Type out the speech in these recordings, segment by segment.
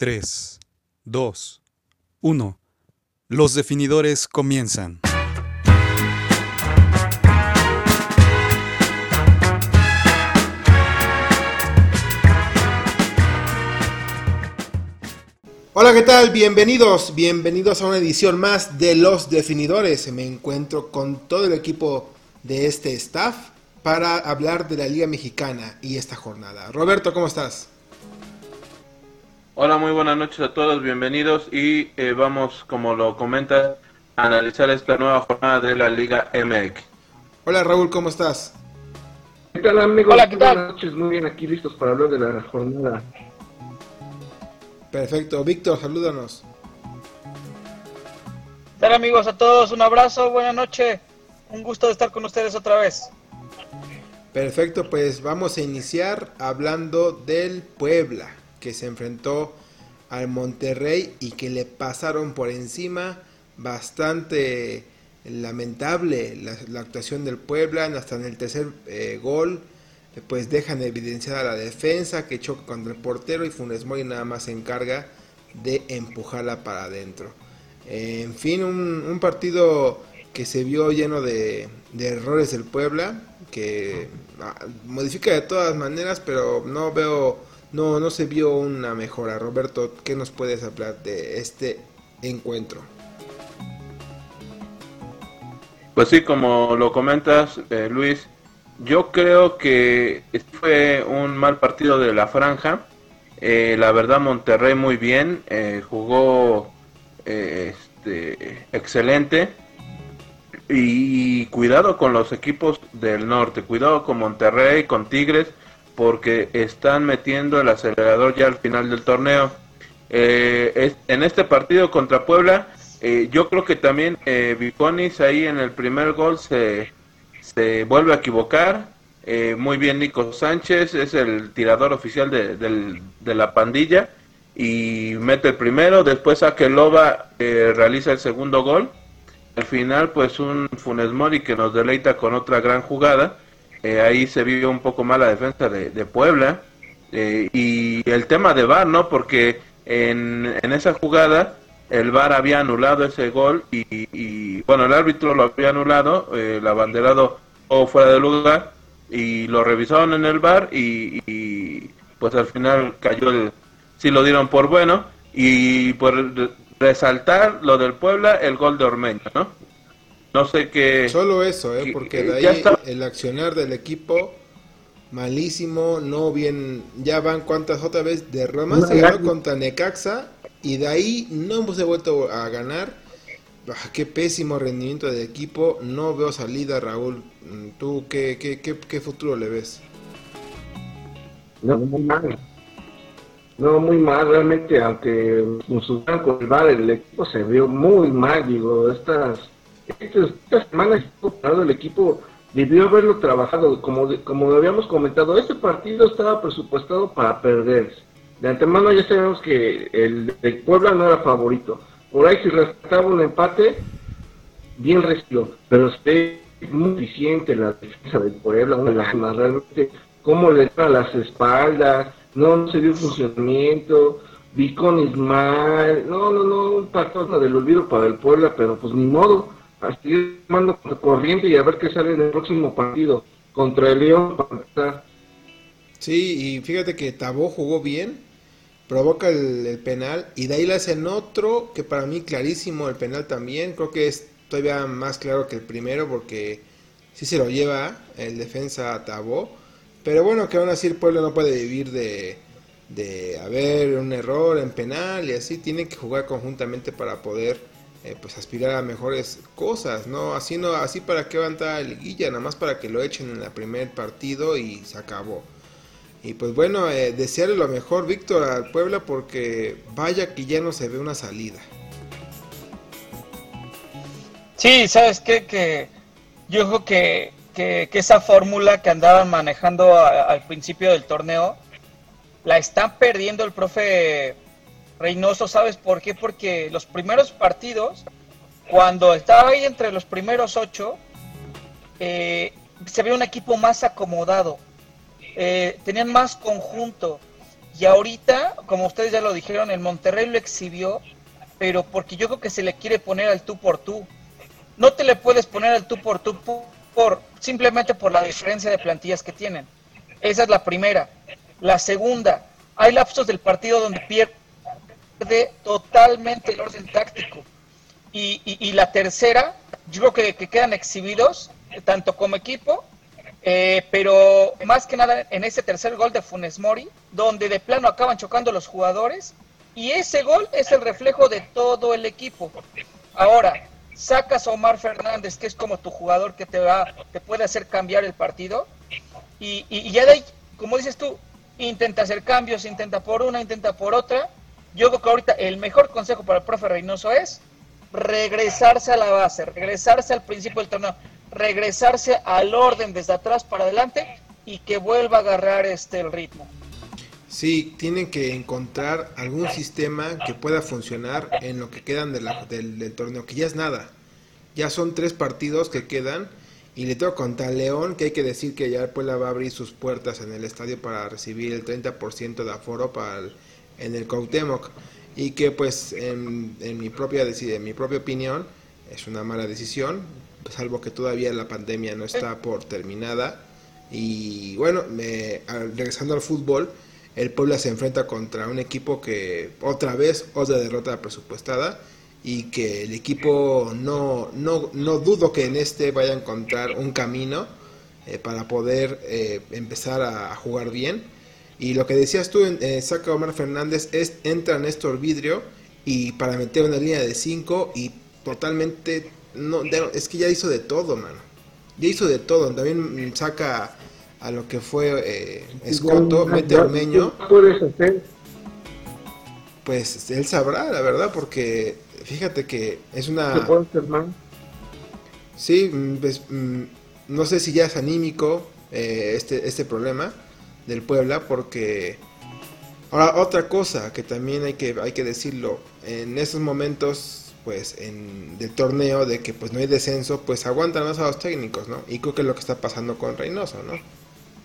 3, 2, 1. Los definidores comienzan. Hola, ¿qué tal? Bienvenidos, bienvenidos a una edición más de Los Definidores. Me encuentro con todo el equipo de este staff para hablar de la Liga Mexicana y esta jornada. Roberto, ¿cómo estás? Hola, muy buenas noches a todos, bienvenidos y eh, vamos, como lo comentas, a analizar esta nueva jornada de la Liga MX. Hola Raúl, ¿cómo estás? ¿Qué tal amigos? Hola, ¿qué tal? Buenas noches, muy bien, aquí listos para hablar de la jornada. Perfecto, Víctor, salúdanos. Hola amigos a todos, un abrazo, buena noche, un gusto de estar con ustedes otra vez. Perfecto, pues vamos a iniciar hablando del Puebla, que se enfrentó al Monterrey y que le pasaron por encima bastante lamentable la, actuación del Puebla, hasta en el tercer eh, gol, pues dejan evidenciada la defensa que choca contra el portero y Funes Mori nada más se encarga de empujarla para adentro. En fin, un, un partido que se vio lleno de, de errores del Puebla, que ah, modifica de todas maneras, pero no veo, no, no se vio una mejora. Roberto, ¿qué nos puedes hablar de este encuentro? Pues sí, como lo comentas, eh, Luis, yo creo que fue un mal partido de la franja. Eh, la verdad, Monterrey muy bien, eh, jugó eh, este, excelente. Y cuidado con los equipos del norte, cuidado con Monterrey, con Tigres, porque están metiendo el acelerador ya al final del torneo. Eh, en este partido contra Puebla, eh, yo creo que también eh, Viconis ahí en el primer gol se, se vuelve a equivocar. Eh, muy bien Nico Sánchez, es el tirador oficial de, de la pandilla y mete el primero, después Akeloba eh, realiza el segundo gol. Al final, pues un Funes Mori que nos deleita con otra gran jugada. Eh, ahí se vio un poco más la defensa de, de Puebla. Eh, y el tema de VAR, ¿no? Porque en, en esa jugada el VAR había anulado ese gol y, y, bueno, el árbitro lo había anulado, eh, el abanderado o fuera de lugar y lo revisaron en el VAR y, pues al final cayó el, sí lo dieron por bueno y por re- resaltar lo del Puebla, el gol de Ormeño, ¿no? No sé qué... Solo eso, ¿eh? que- porque que de ahí está. el accionar del equipo malísimo, no bien, ya van cuántas otra vez de Roma, se ganó contra Necaxa y de ahí no hemos vuelto a ganar. Ah, qué pésimo rendimiento del equipo, no veo salida Raúl. Mm, ¿Tú qué, qué, qué, qué futuro le ves? No, muy mal. No, muy mal, realmente, aunque nos con el VAR, el equipo se vio muy mal, digo, estas, estuvo parado el equipo debió haberlo trabajado, como, de- como habíamos comentado, este partido estaba presupuestado para perderse. De antemano ya sabemos que el, el Puebla no era favorito. Por ahí si rescataba un empate, bien recibido, pero es muy eficiente la defensa del Puebla, una lástima realmente, cómo le a las espaldas, no, no se dio funcionamiento, Viconis mal, no, no, no, un patrón del olvido para el Puebla, pero pues ni modo, así mando corriente y a ver qué sale en el próximo partido contra el León. Sí, y fíjate que Tabó jugó bien, provoca el, penal y de ahí le hacen otro que para mí clarísimo el penal también, creo que es todavía más claro que el primero porque sí se lo lleva el defensa a Tabó, pero bueno que aún así el pueblo no puede vivir de, de haber un error en penal y así tienen que jugar conjuntamente para poder eh, pues aspirar a mejores cosas, ¿no? Así no, así para qué va a entrar a liguilla, nada más para que lo echen en el primer partido y se acabó. Y pues bueno, eh, desearle lo mejor, Víctor, al Puebla, porque vaya que ya no se ve una salida. Sí, ¿sabes qué? Que yo creo que, que, esa fórmula que andaban manejando al principio del torneo, la están perdiendo el profe Reynoso, ¿sabes por qué? Porque los primeros partidos, cuando estaba ahí entre los primeros ocho, eh, se ve un equipo más acomodado, eh, tenían más conjunto, Y ahorita, como ustedes ya lo dijeron, el Monterrey lo exhibió, pero porque yo creo que se le quiere poner al tú por tú. No te le puedes poner al tú por tú por, simplemente por la diferencia de plantillas que tienen. Esa es la primera. La segunda, hay lapsos del partido donde pierde totalmente el orden táctico. Y, la tercera, yo creo que, quedan exhibidos, tanto como equipo, eh, pero más que nada en ese tercer gol de Funes Mori, donde de plano acaban chocando los jugadores, y ese gol es el reflejo de todo el equipo. Ahora, sacas a Omar Fernández, que es como tu jugador que te va, te puede hacer cambiar el partido, y, y ya de ahí, como dices tú, intenta hacer cambios, intenta por una, intenta por otra. Yo creo que ahorita el mejor consejo para el profe Reynoso es regresarse a la base, regresarse al principio del torneo, regresarse al orden desde atrás para adelante y que vuelva a agarrar este el ritmo. Sí, tienen que encontrar algún sistema que pueda funcionar en lo que quedan de del, del, torneo, que ya es nada. Ya son tres partidos que quedan y le toca contra León, que hay que decir que ya Puebla va a abrir sus puertas en el estadio para recibir el 30% de aforo para en el Cuauhtémoc y que pues en, mi propia en mi propia opinión es una mala decisión salvo que todavía la pandemia no está por terminada. Y bueno me, regresando al fútbol el Puebla se enfrenta contra un equipo que otra vez otra derrota presupuestada y que el equipo no, no, no dudo que en este vaya a encontrar un camino eh, para poder eh, empezar a jugar bien y lo que decías tú, eh, saca Omar Fernández, es, entra Néstor Vidrio y para meter una línea de 5 y totalmente, no, es que ya hizo de todo, mano. Ya hizo de todo. También saca a lo que fue eh, Escoto, mete Ormeño. Pues él sabrá, la verdad, porque fíjate que es una... Sí, mm, pues, mm, no sé si ya es anímico eh, este, este problema del Puebla porque ahora otra cosa que también hay que hay que decirlo en estos momentos pues en del torneo de que pues no hay descenso pues aguantan más a los técnicos no y creo que es lo que está pasando con Reynoso no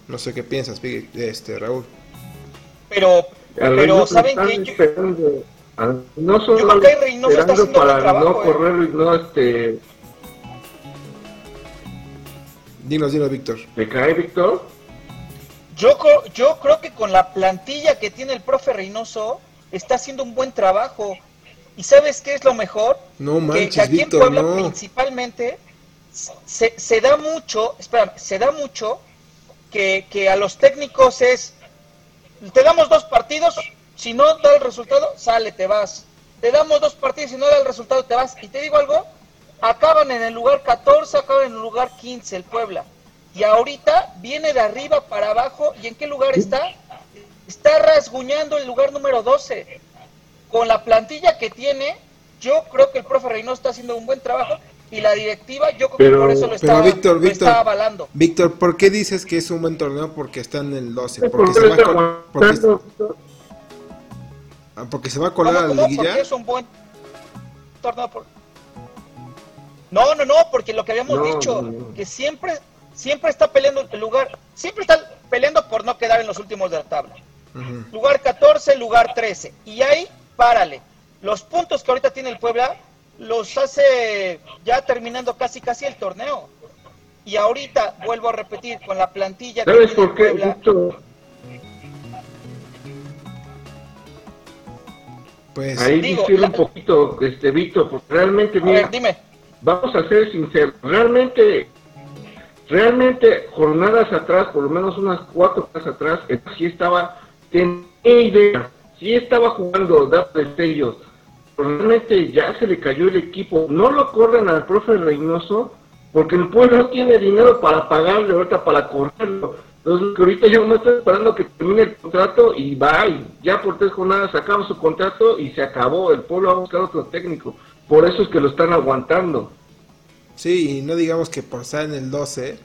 no sé qué piensas este Raúl. Pero pero saben que no solo yo creo que Reynoso está haciendo para trabajo, no ¿eh? correr y no este dinos dinos Víctor. ¿me cae Víctor? Yo, yo creo que con la plantilla que tiene el profe Reynoso está haciendo un buen trabajo. ¿Y sabes qué es lo mejor? No manches, que, aquí en Puebla principalmente se, se, da mucho, espera, se da mucho que, que a los técnicos es, te damos dos partidos, si no da el resultado, sale, te vas. Te damos dos partidos, si no da el resultado, te vas. Y te digo algo, acaban en el lugar 14, acaban en el lugar 15 el Puebla y ahorita viene de arriba para abajo. ¿Y en qué lugar está? Está rasguñando el lugar número 12. Con la plantilla que tiene, yo creo que el profe Reynoso está haciendo un buen trabajo y la directiva, yo creo que por eso lo está, Víctor, Víctor, avalando. Víctor, ¿por qué dices que es un buen torneo? Porque están en el 12. Porque se va a porque, porque se va a colar a la liguilla. es un buen torneo. No, no, no, porque lo que habíamos dicho, que siempre siempre está peleando el lugar, siempre está peleando por no quedar en los últimos de la tabla. Lugar 14, lugar 13. Y ahí, párale. Los puntos que ahorita tiene el Puebla los hace ya terminando casi casi el torneo. Y ahorita, vuelvo a repetir, con la plantilla que tiene por qué? Puebla... Pues ahí digo, un poquito, este Víctor, porque realmente, mira, dime. vamos a ser sinceros, realmente realmente jornadas atrás, por lo menos unas cuatro horas atrás, sí estaba, tenía idea, sí estaba jugando, da destellos. Realmente ya se le cayó el equipo. No lo corren al profe Reynoso porque el pueblo no tiene dinero para pagarle ahorita para correrlo. Entonces, ahorita ya no está esperando que termine el contrato y va, ya por tres jornadas acaba su contrato y se acabó. El pueblo va a buscar otro técnico. Por eso es que lo están aguantando. Sí, y no digamos que por estar en el 12,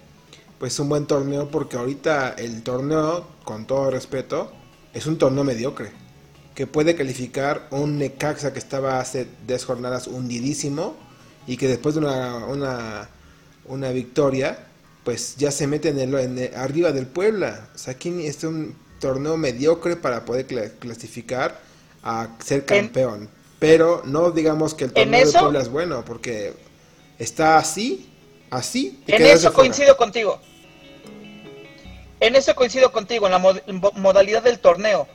pues es un buen torneo, porque ahorita el torneo, con todo respeto, es un torneo mediocre. Que puede calificar un Necaxa que estaba hace 10 jornadas hundidísimo y que después de una, una, una victoria, pues ya se mete en el, arriba del Puebla. O sea, aquí este un, torneo mediocre para poder clasificar a ser campeón. Pero no digamos que el torneo de Puebla es bueno, porque está así, así. en eso coincido contigo. En eso coincido contigo, en la modalidad del torneo.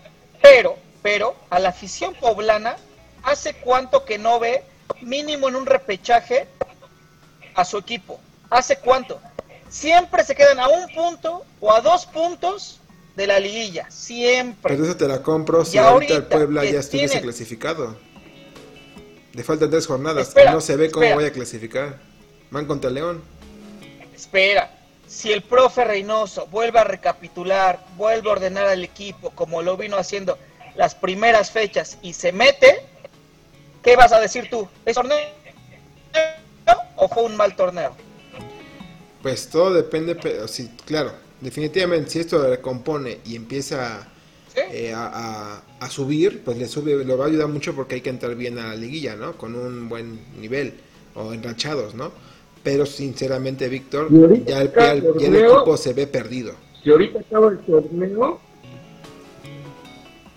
Pero, pero, a la afición poblana, ¿hace cuánto que no ve mínimo en un repechaje a su equipo? ¿Hace cuánto? Siempre se quedan a un punto o a dos puntos de la liguilla, siempre. Pero eso te la compro si ahorita, el Puebla ya estuviese clasificado. Le faltan tres jornadas no se ve cómo voy a clasificar. Van contra León. Espera, si el profe Reynoso vuelve a recapitular, vuelve a ordenar al equipo como lo vino haciendo las primeras fechas y se mete, ¿qué vas a decir tú? ¿Es torneo o fue un mal torneo? Pues todo depende, pero sí, claro, definitivamente si esto recompone y empieza eh, a, subir, pues le sube, lo va a ayudar mucho porque hay que entrar bien a la liguilla, ¿no? Con un buen nivel o enrachados, ¿no? Pero sinceramente, Víctor, ya, el, equipo se ve perdido. Si ahorita acaba el torneo,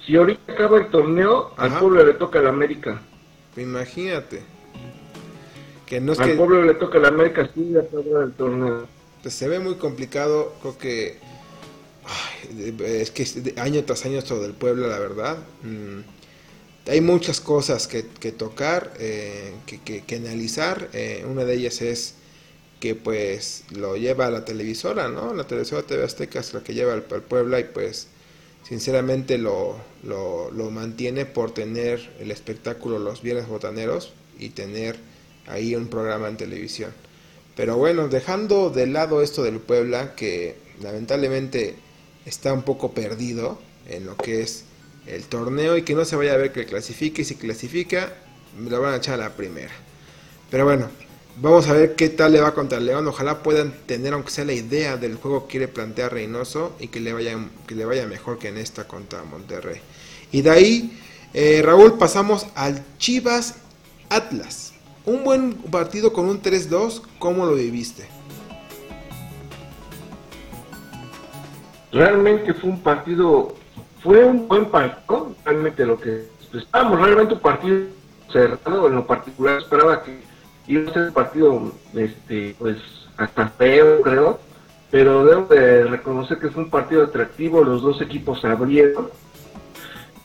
si ahorita acaba el torneo, al pueblo le toca la América. Imagínate. Que no es al pueblo le toca la América, sí, acaba el torneo. Pues se ve muy complicado, creo que es que año tras año todo del pueblo, la verdad. Mm, hay muchas cosas que, tocar, eh, que, analizar. Eh, una de ellas es que pues lo lleva la televisora, ¿no? La televisora TV Azteca es la que lleva al, Puebla y pues sinceramente lo, lo, lo, mantiene por tener el espectáculo los viernes botaneros y tener ahí un programa en televisión. Pero bueno, dejando de lado esto del Puebla, que lamentablemente está un poco perdido en lo que es el torneo y que no se vaya a ver que clasifique y si clasifica me lo van a echar a la primera. Pero bueno, vamos a ver qué tal le va contra el León. Ojalá puedan tener aunque sea la idea del juego que quiere plantear Reynoso y que le vaya, que le vaya mejor que en esta contra Monterrey. Y de ahí, eh, Raúl, pasamos al Chivas Atlas. Un buen partido con un 3-2, ¿cómo lo viviste? Realmente fue un partido, fue un buen partido, realmente lo que estábamos, realmente un partido cerrado, en lo particular esperaba que iba a ser un partido, este, pues, hasta feo, creo, pero debo de reconocer que fue un partido atractivo, los dos equipos abrieron.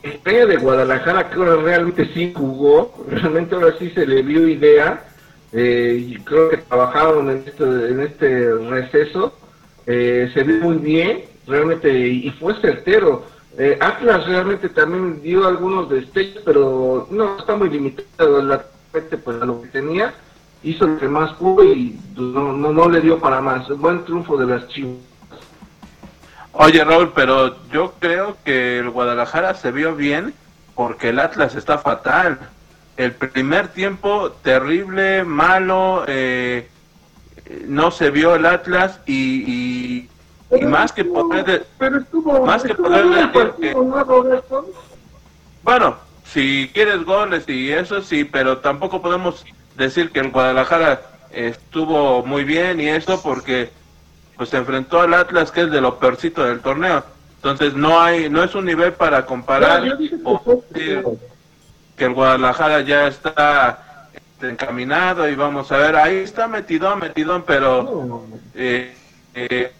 España de Guadalajara que realmente sí jugó, realmente ahora sí se le vio idea, eh, y creo que trabajaron en este, en este receso, eh, se vio muy bien, realmente, y fue certero. Eh, Atlas realmente también dio algunos destellos, pero no está muy limitado la pues a lo que tenía, hizo lo que más pudo y pues, no, no, le dio para más. Buen triunfo de las Chivas. Oye Raúl, pero yo creo que el Guadalajara se vio bien porque el Atlas está fatal. El primer tiempo terrible, malo, eh, no se vio el Atlas y y más que poder pero estuvo, más que poder bueno si quieres goles y eso sí pero tampoco podemos decir que el Guadalajara estuvo muy bien y eso porque pues se enfrentó al Atlas que es de lo peorcito del torneo. Entonces no hay no es un nivel para comparar o decir que el Guadalajara ya está encaminado y vamos a ver ahí está metidón metidón pero eh, eh,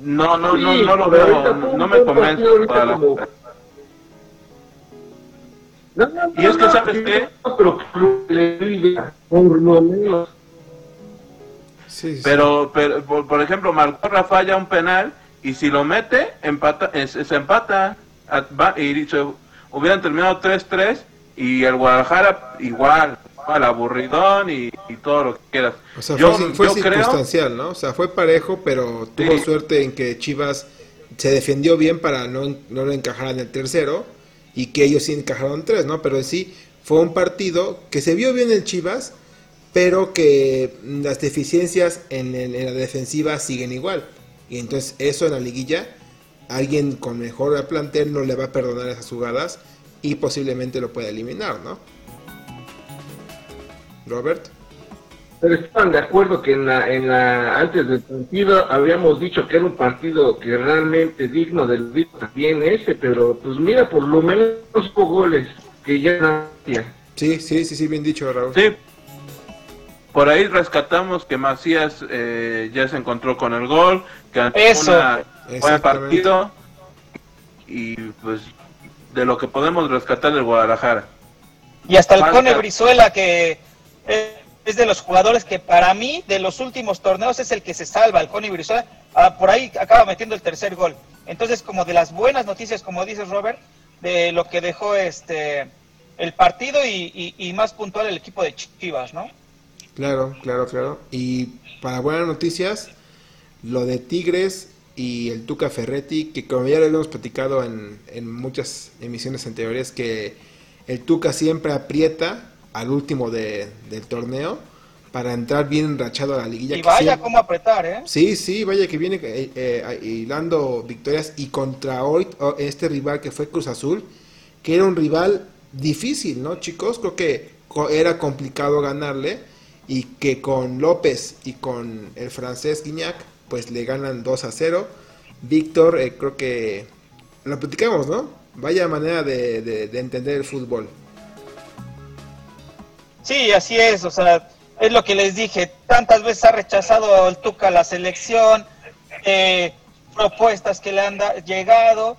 no, no, no, no lo veo, no me convence. y es que, ¿sabes qué? Pero, pero por, ejemplo, marcó Rafa un penal y si lo mete, empata, se empata. Y se, hubieran terminado 3-3 y el Guadalajara igual al aburridón y, todo lo que quieras. O sea, fue, circunstancial, ¿no? O sea, fue parejo, pero tuvo suerte en que Chivas se defendió bien para no, no lo encajar en el tercero y que ellos sí encajaron tres, ¿no? Pero sí, fue un partido que se vio bien en Chivas, pero que las deficiencias en, en la defensiva siguen igual. Y entonces eso en la liguilla, alguien con mejor plantel no le va a perdonar esas jugadas y posiblemente lo pueda eliminar, ¿no? Robert. pero estaban de acuerdo que en la, en la, antes del partido habíamos dicho que era un partido que realmente digno del ritmo también ese, pero pues mira, por lo menos hubo goles que ya Sí, sí, sí, sí, bien dicho, Raúl. Sí. Por ahí rescatamos que Macías eh, ya se encontró con el gol, que Eso. un buen partido y pues de lo que podemos rescatar del Guadalajara. Y hasta el Falta. Cone Brizuela, que es de los jugadores que para mí, de los últimos torneos, es el que se salva, el Brizuela. Ah, por ahí acaba metiendo el tercer gol. Entonces, como de las buenas noticias, como dices Robert, de lo que dejó este el partido y, y- y más puntual el equipo de Chivas, ¿no? Claro, claro, claro. Y para buenas noticias, lo de Tigres y el Tuca Ferretti, que como ya lo hemos platicado en, en muchas emisiones anteriores, que el Tuca siempre aprieta al último de- del torneo para entrar bien enrachado a la liguilla. Y que vaya cómo apretar, ¿eh? Sí, sí, vaya que viene eh, eh, hilando victorias y contra hoy este rival que fue Cruz Azul, que era un rival difícil, ¿no, chicos? Creo que era complicado ganarle y que con López y con el francés Guignac, pues le ganan 2 a 0. Víctor, eh, creo que lo platicamos, ¿no? Vaya manera de, de- de entender el fútbol. Sí, así es, o sea, es lo que les dije, tantas veces ha rechazado el Tuca la selección, eh, propuestas que le han llegado,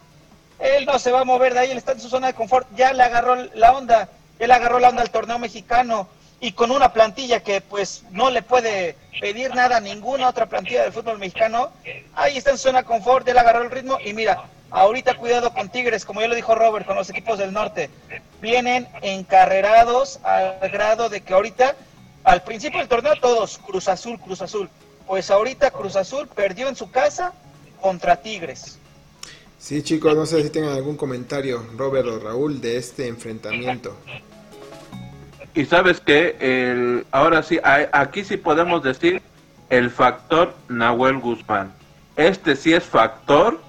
él no se va a mover de ahí, él está en su zona de confort, ya le agarró la onda, le agarró la onda al torneo mexicano y con una plantilla que pues no le puede pedir nada a ninguna otra plantilla del fútbol mexicano, ahí está en su zona de confort, le agarró el ritmo y mira, ahorita cuidado con Tigres, como ya lo dijo Robert, con los equipos del norte, vienen encarrerados al grado de que ahorita, al principio del torneo todos, Cruz Azul, Cruz Azul, pues ahorita Cruz Azul perdió en su casa contra Tigres. Sí, chicos, no sé si tengan algún comentario, Robert o Raúl, de este enfrentamiento. Y sabes que el, ahora sí, aquí sí podemos decir el factor Nahuel Guzmán. Este sí es factor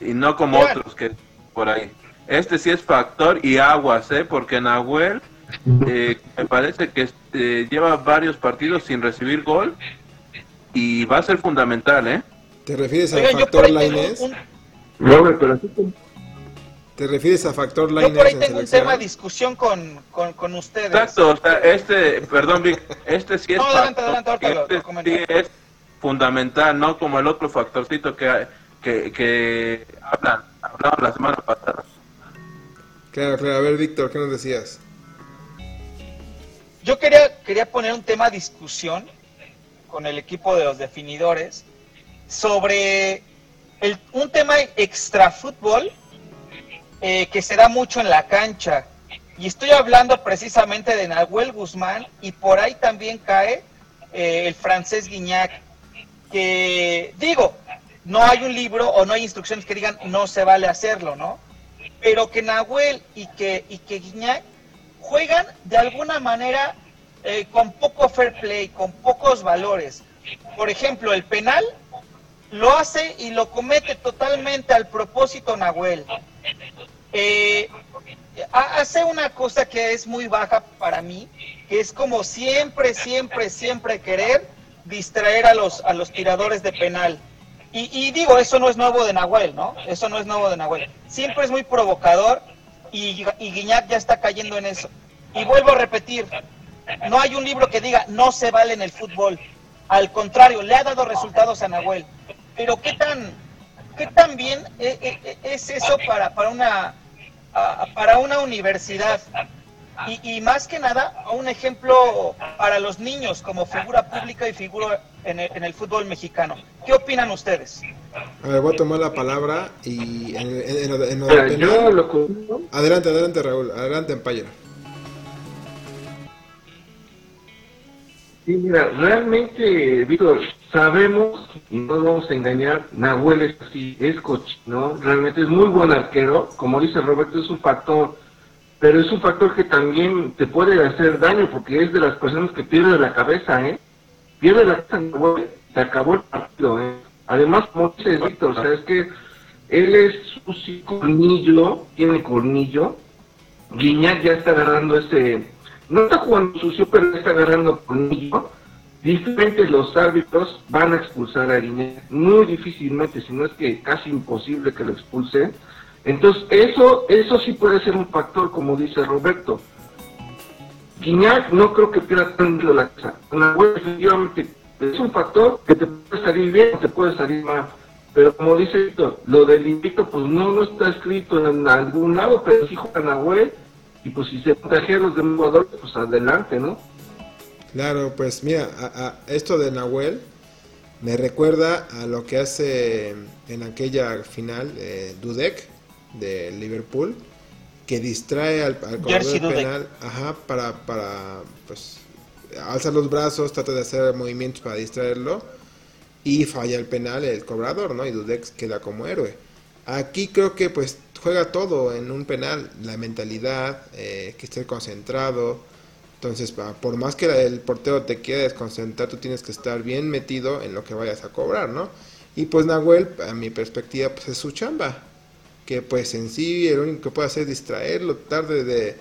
y no como otros que por ahí. Este sí es factor y aguas, ¿eh? Porque Nahuel eh, me parece que este, lleva varios partidos sin recibir gol y va a ser fundamental, ¿eh? ¿Te refieres Oigan, yo por factor ahí tengo Lainez? un, Robert, pero así ¿Te refieres a factor yo Lainez por ahí en tengo un tema de discusión con, con, con ustedes. Exacto, o sea, este, perdón, Vic, este sí es No, adelante, factor, adelante, lo- este lo comento. sí es fundamental, no como el otro factorcito que, que, que hablan, hablaron la semana pasada. Claro, claro. A ver, Víctor, ¿qué nos decías? Yo quería, quería poner un tema a discusión con el equipo de los definidores sobre el- un tema extra fútbol eh, que se da mucho en la cancha. Y estoy hablando precisamente de Nahuel Guzmán y por ahí también cae eh, el francés Guignac, que digo, no hay un libro o no hay instrucciones que digan no se vale hacerlo, ¿no? Pero que Nahuel y que, y que Guignac juegan de alguna manera eh, con poco fair play, con pocos valores. Por ejemplo, el penal lo hace y lo comete totalmente al propósito Nahuel. Eh, ha- hace una cosa que es muy baja para mí, que es como siempre, siempre, siempre querer distraer a los, a los tiradores de penal. Y, digo, eso no es nuevo de Nahuel, ¿no? Eso no es nuevo de Nahuel. Siempre es muy provocador y, y Guiñac ya está cayendo en eso. Y vuelvo a repetir, no hay un libro que diga no se vale en el fútbol. Al contrario, le ha dado resultados a Nahuel. Pero ¿qué tan, qué tan bien e- e- e- es eso para, para, una, para una universidad? Y, y más que nada, un ejemplo para los niños como figura pública y figura en el, en el fútbol mexicano. ¿Qué opinan ustedes? A ver, voy a tomar la palabra y en, yo que- Adelante, adelante, Raúl. Adelante, Empire. Sí, mira, realmente, Víctor, sabemos, y no nos vamos a engañar, Nahuel es así, es cochino, realmente es muy buen arquero, como dice Roberto, es un factor, pero es un factor que también te puede hacer daño, porque es de las personas que pierde la cabeza, ¿eh? Pierde la cabeza, se acabó el partido, ¿eh? Además, como dice Víctor, o sea, es que él es sí cornillo, tiene cornillo, Guiñac ya está agarrando ese no está jugando sucio, pero está agarrando conmigo. Diferentes los árbitros van a expulsar a Guiñac, muy difícilmente, si no es que casi imposible que lo expulsen. Entonces, eso, eso sí puede ser un factor, como dice Roberto. Guiñac no creo que pierda tanto la casa. La definitivamente es un factor que te puede salir bien te puede salir mal. Pero como dice Víctor, lo del invicto, pues no, no está escrito en algún lado, pero sí juega Nahuel, y pues si se contagian los demás pues adelante, ¿no? Claro, pues mira, a, esto de Nahuel me recuerda a lo que hace en aquella final eh, Dudek de Liverpool, que distrae al, al penal, ajá, para, para, pues, alza los brazos, trata de hacer movimientos para distraerlo y falla el penal el cobrador, ¿no? Y Dudek queda como héroe. Aquí creo que pues juega todo en un penal, la mentalidad, eh, que esté concentrado. Entonces, por más que el portero te quiera desconcentrar, tú tienes que estar bien metido en lo que vayas a cobrar, ¿no? Y pues Nahuel, a mi perspectiva, pues es su chamba. Que pues en sí el único que puede hacer es distraerlo, tarde de,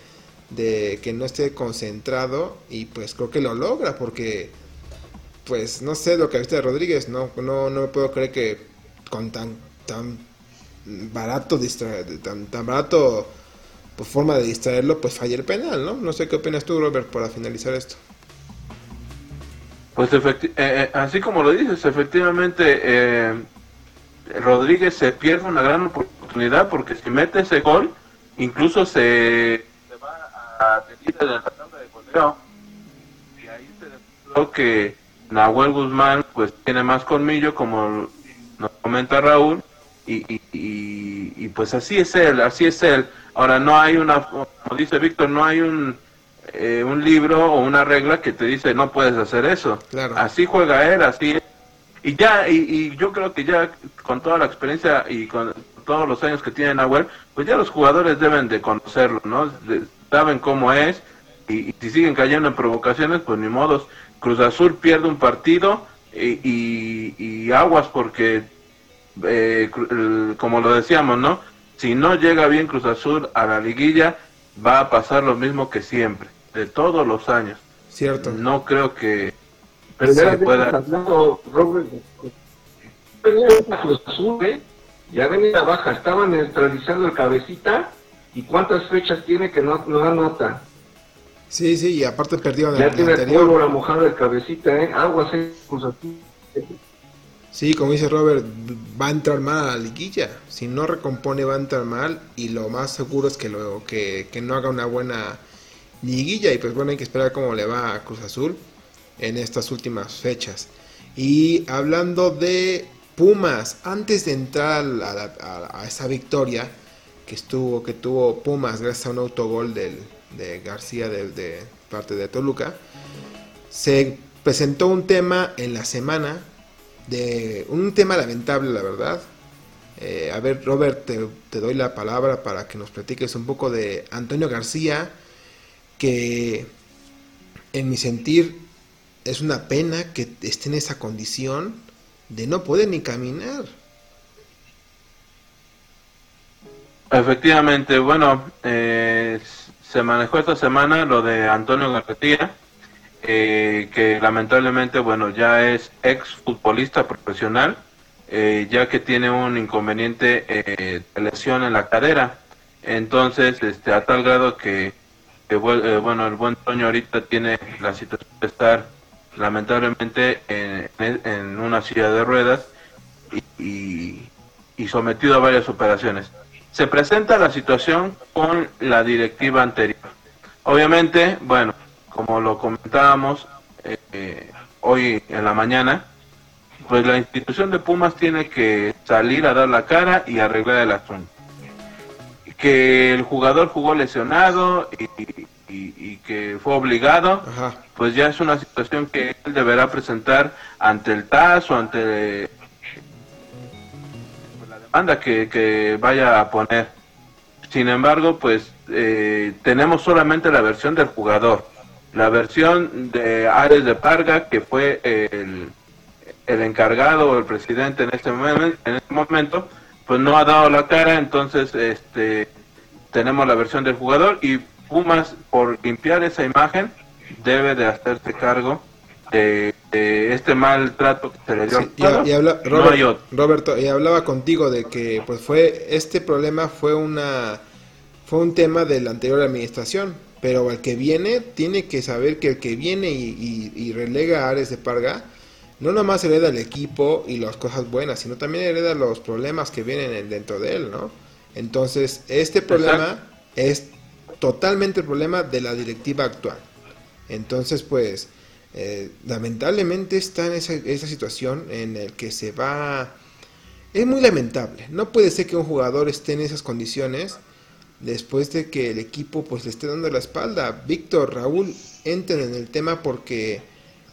de que no esté concentrado y pues creo que lo logra porque pues no sé lo que viste de Rodríguez, no, no, no me puedo creer que con tan, tan barato distraer, tan, tan barato pues, forma de distraerlo, pues falle el penal, ¿no? No sé qué opinas tú, Robert, para finalizar esto. Pues eh, eh, así como lo dices, efectivamente eh, Rodríguez se pierde una gran oportunidad porque si mete ese gol, incluso se, va a tener de la tabla de goleo. Y ahí se demostró que Nahuel Guzmán pues tiene más colmillo, como nos comenta Raúl, y, y, pues así es él, así es él. Ahora no hay una, como dice Víctor, no hay un, eh, un libro o una regla que te dice no puedes hacer eso. Así juega él, así Y ya, y, yo creo que ya con toda la experiencia y con todos los años que tiene Nahuel, pues ya los jugadores deben de conocerlo, ¿no? saben cómo es y, si siguen cayendo en provocaciones, pues ni modos. Cruz Azul pierde un partido y, y aguas porque eh, como lo decíamos, ¿no? Si no llega bien Cruz Azul a la liguilla, va a pasar lo mismo que siempre, de todos los años. Cierto. No creo que Pero se pueda... Robert, Cruz Azul, ¿eh? Ya venía baja, estaban neutralizando el cabecita y cuántas fechas tiene que no, no anota. Sí, sí, y aparte perdió en ya tiene la mojada el cabecita, ¿eh? Aguas, ¿eh? Cruz Azul. Sí, como dice Robert, va a entrar mal a la liguilla. Si no recompone, va a entrar mal. Y lo más seguro es que, lo, que, no haga una buena liguilla. Y pues bueno, hay que esperar cómo le va a Cruz Azul en estas últimas fechas. Y hablando de Pumas, antes de entrar a, esa victoria que estuvo, que tuvo Pumas gracias a un autogol del, de García de, parte de Toluca, se presentó un tema en la semana de un tema lamentable, la verdad. Eh, a ver, Robert, te, doy la palabra para que nos platiques un poco de Antonio García, que en mi sentir es una pena que esté en esa condición de no poder ni caminar. Efectivamente, bueno, eh, se manejó esta semana lo de Antonio García eh, que lamentablemente, bueno, ya es ex futbolista profesional, eh, ya que tiene un inconveniente eh, de lesión en la cadera. Entonces, este, a tal grado que, bueno, el buen Toño ahorita tiene la situación de estar lamentablemente en, una silla de ruedas y, y sometido a varias operaciones. Se presenta la situación con la directiva anterior. Obviamente, bueno, como lo comentábamos eh, hoy en la mañana, pues la institución de Pumas tiene que salir a dar la cara y arreglar el asunto. Que el jugador jugó lesionado y, que fue obligado, pues ya es una situación que él deberá presentar ante el TAS o ante la demanda que, que vaya a poner. Sin embargo, pues eh, tenemos solamente la versión del jugador la versión de Ares de Parga, que fue el, el encargado o el presidente en este, momento, en este momento, pues no ha dado la cara, entonces este tenemos la versión del jugador y Pumas, por limpiar esa imagen, debe de hacerse cargo de, este mal trato que se le dio. y, Roberto, y hablaba contigo de que pues fue este problema fue una fue un tema de la anterior administración, pero el que viene tiene que saber que el que viene y, relega a Ares de Parga no nomás hereda el equipo y las cosas buenas, sino también hereda los problemas que vienen dentro de él, ¿no? Entonces, este problema es totalmente el problema de la directiva actual. Entonces, pues, eh, lamentablemente está en esa, esa situación en el que se va... Es muy lamentable. No puede ser que un jugador esté en esas condiciones después de que el equipo pues le esté dando la espalda. Víctor, Raúl, entren en el tema porque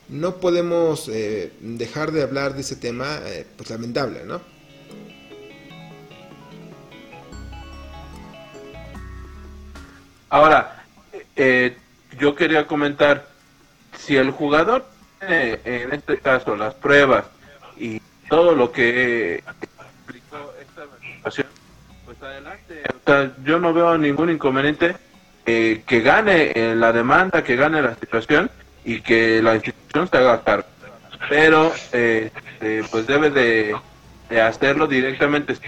no podemos eh, dejar de hablar de ese tema, eh, pues lamentable, ¿no? Ahora, eh, yo quería comentar, si el jugador tiene, en este caso, las pruebas y todo lo que explicó esta situación, pues adelante. O sea, yo no veo ningún inconveniente que gane la demanda, que gane la situación y que la institución se haga cargo. Pero eh, eh, pues debe de, hacerlo directamente. Si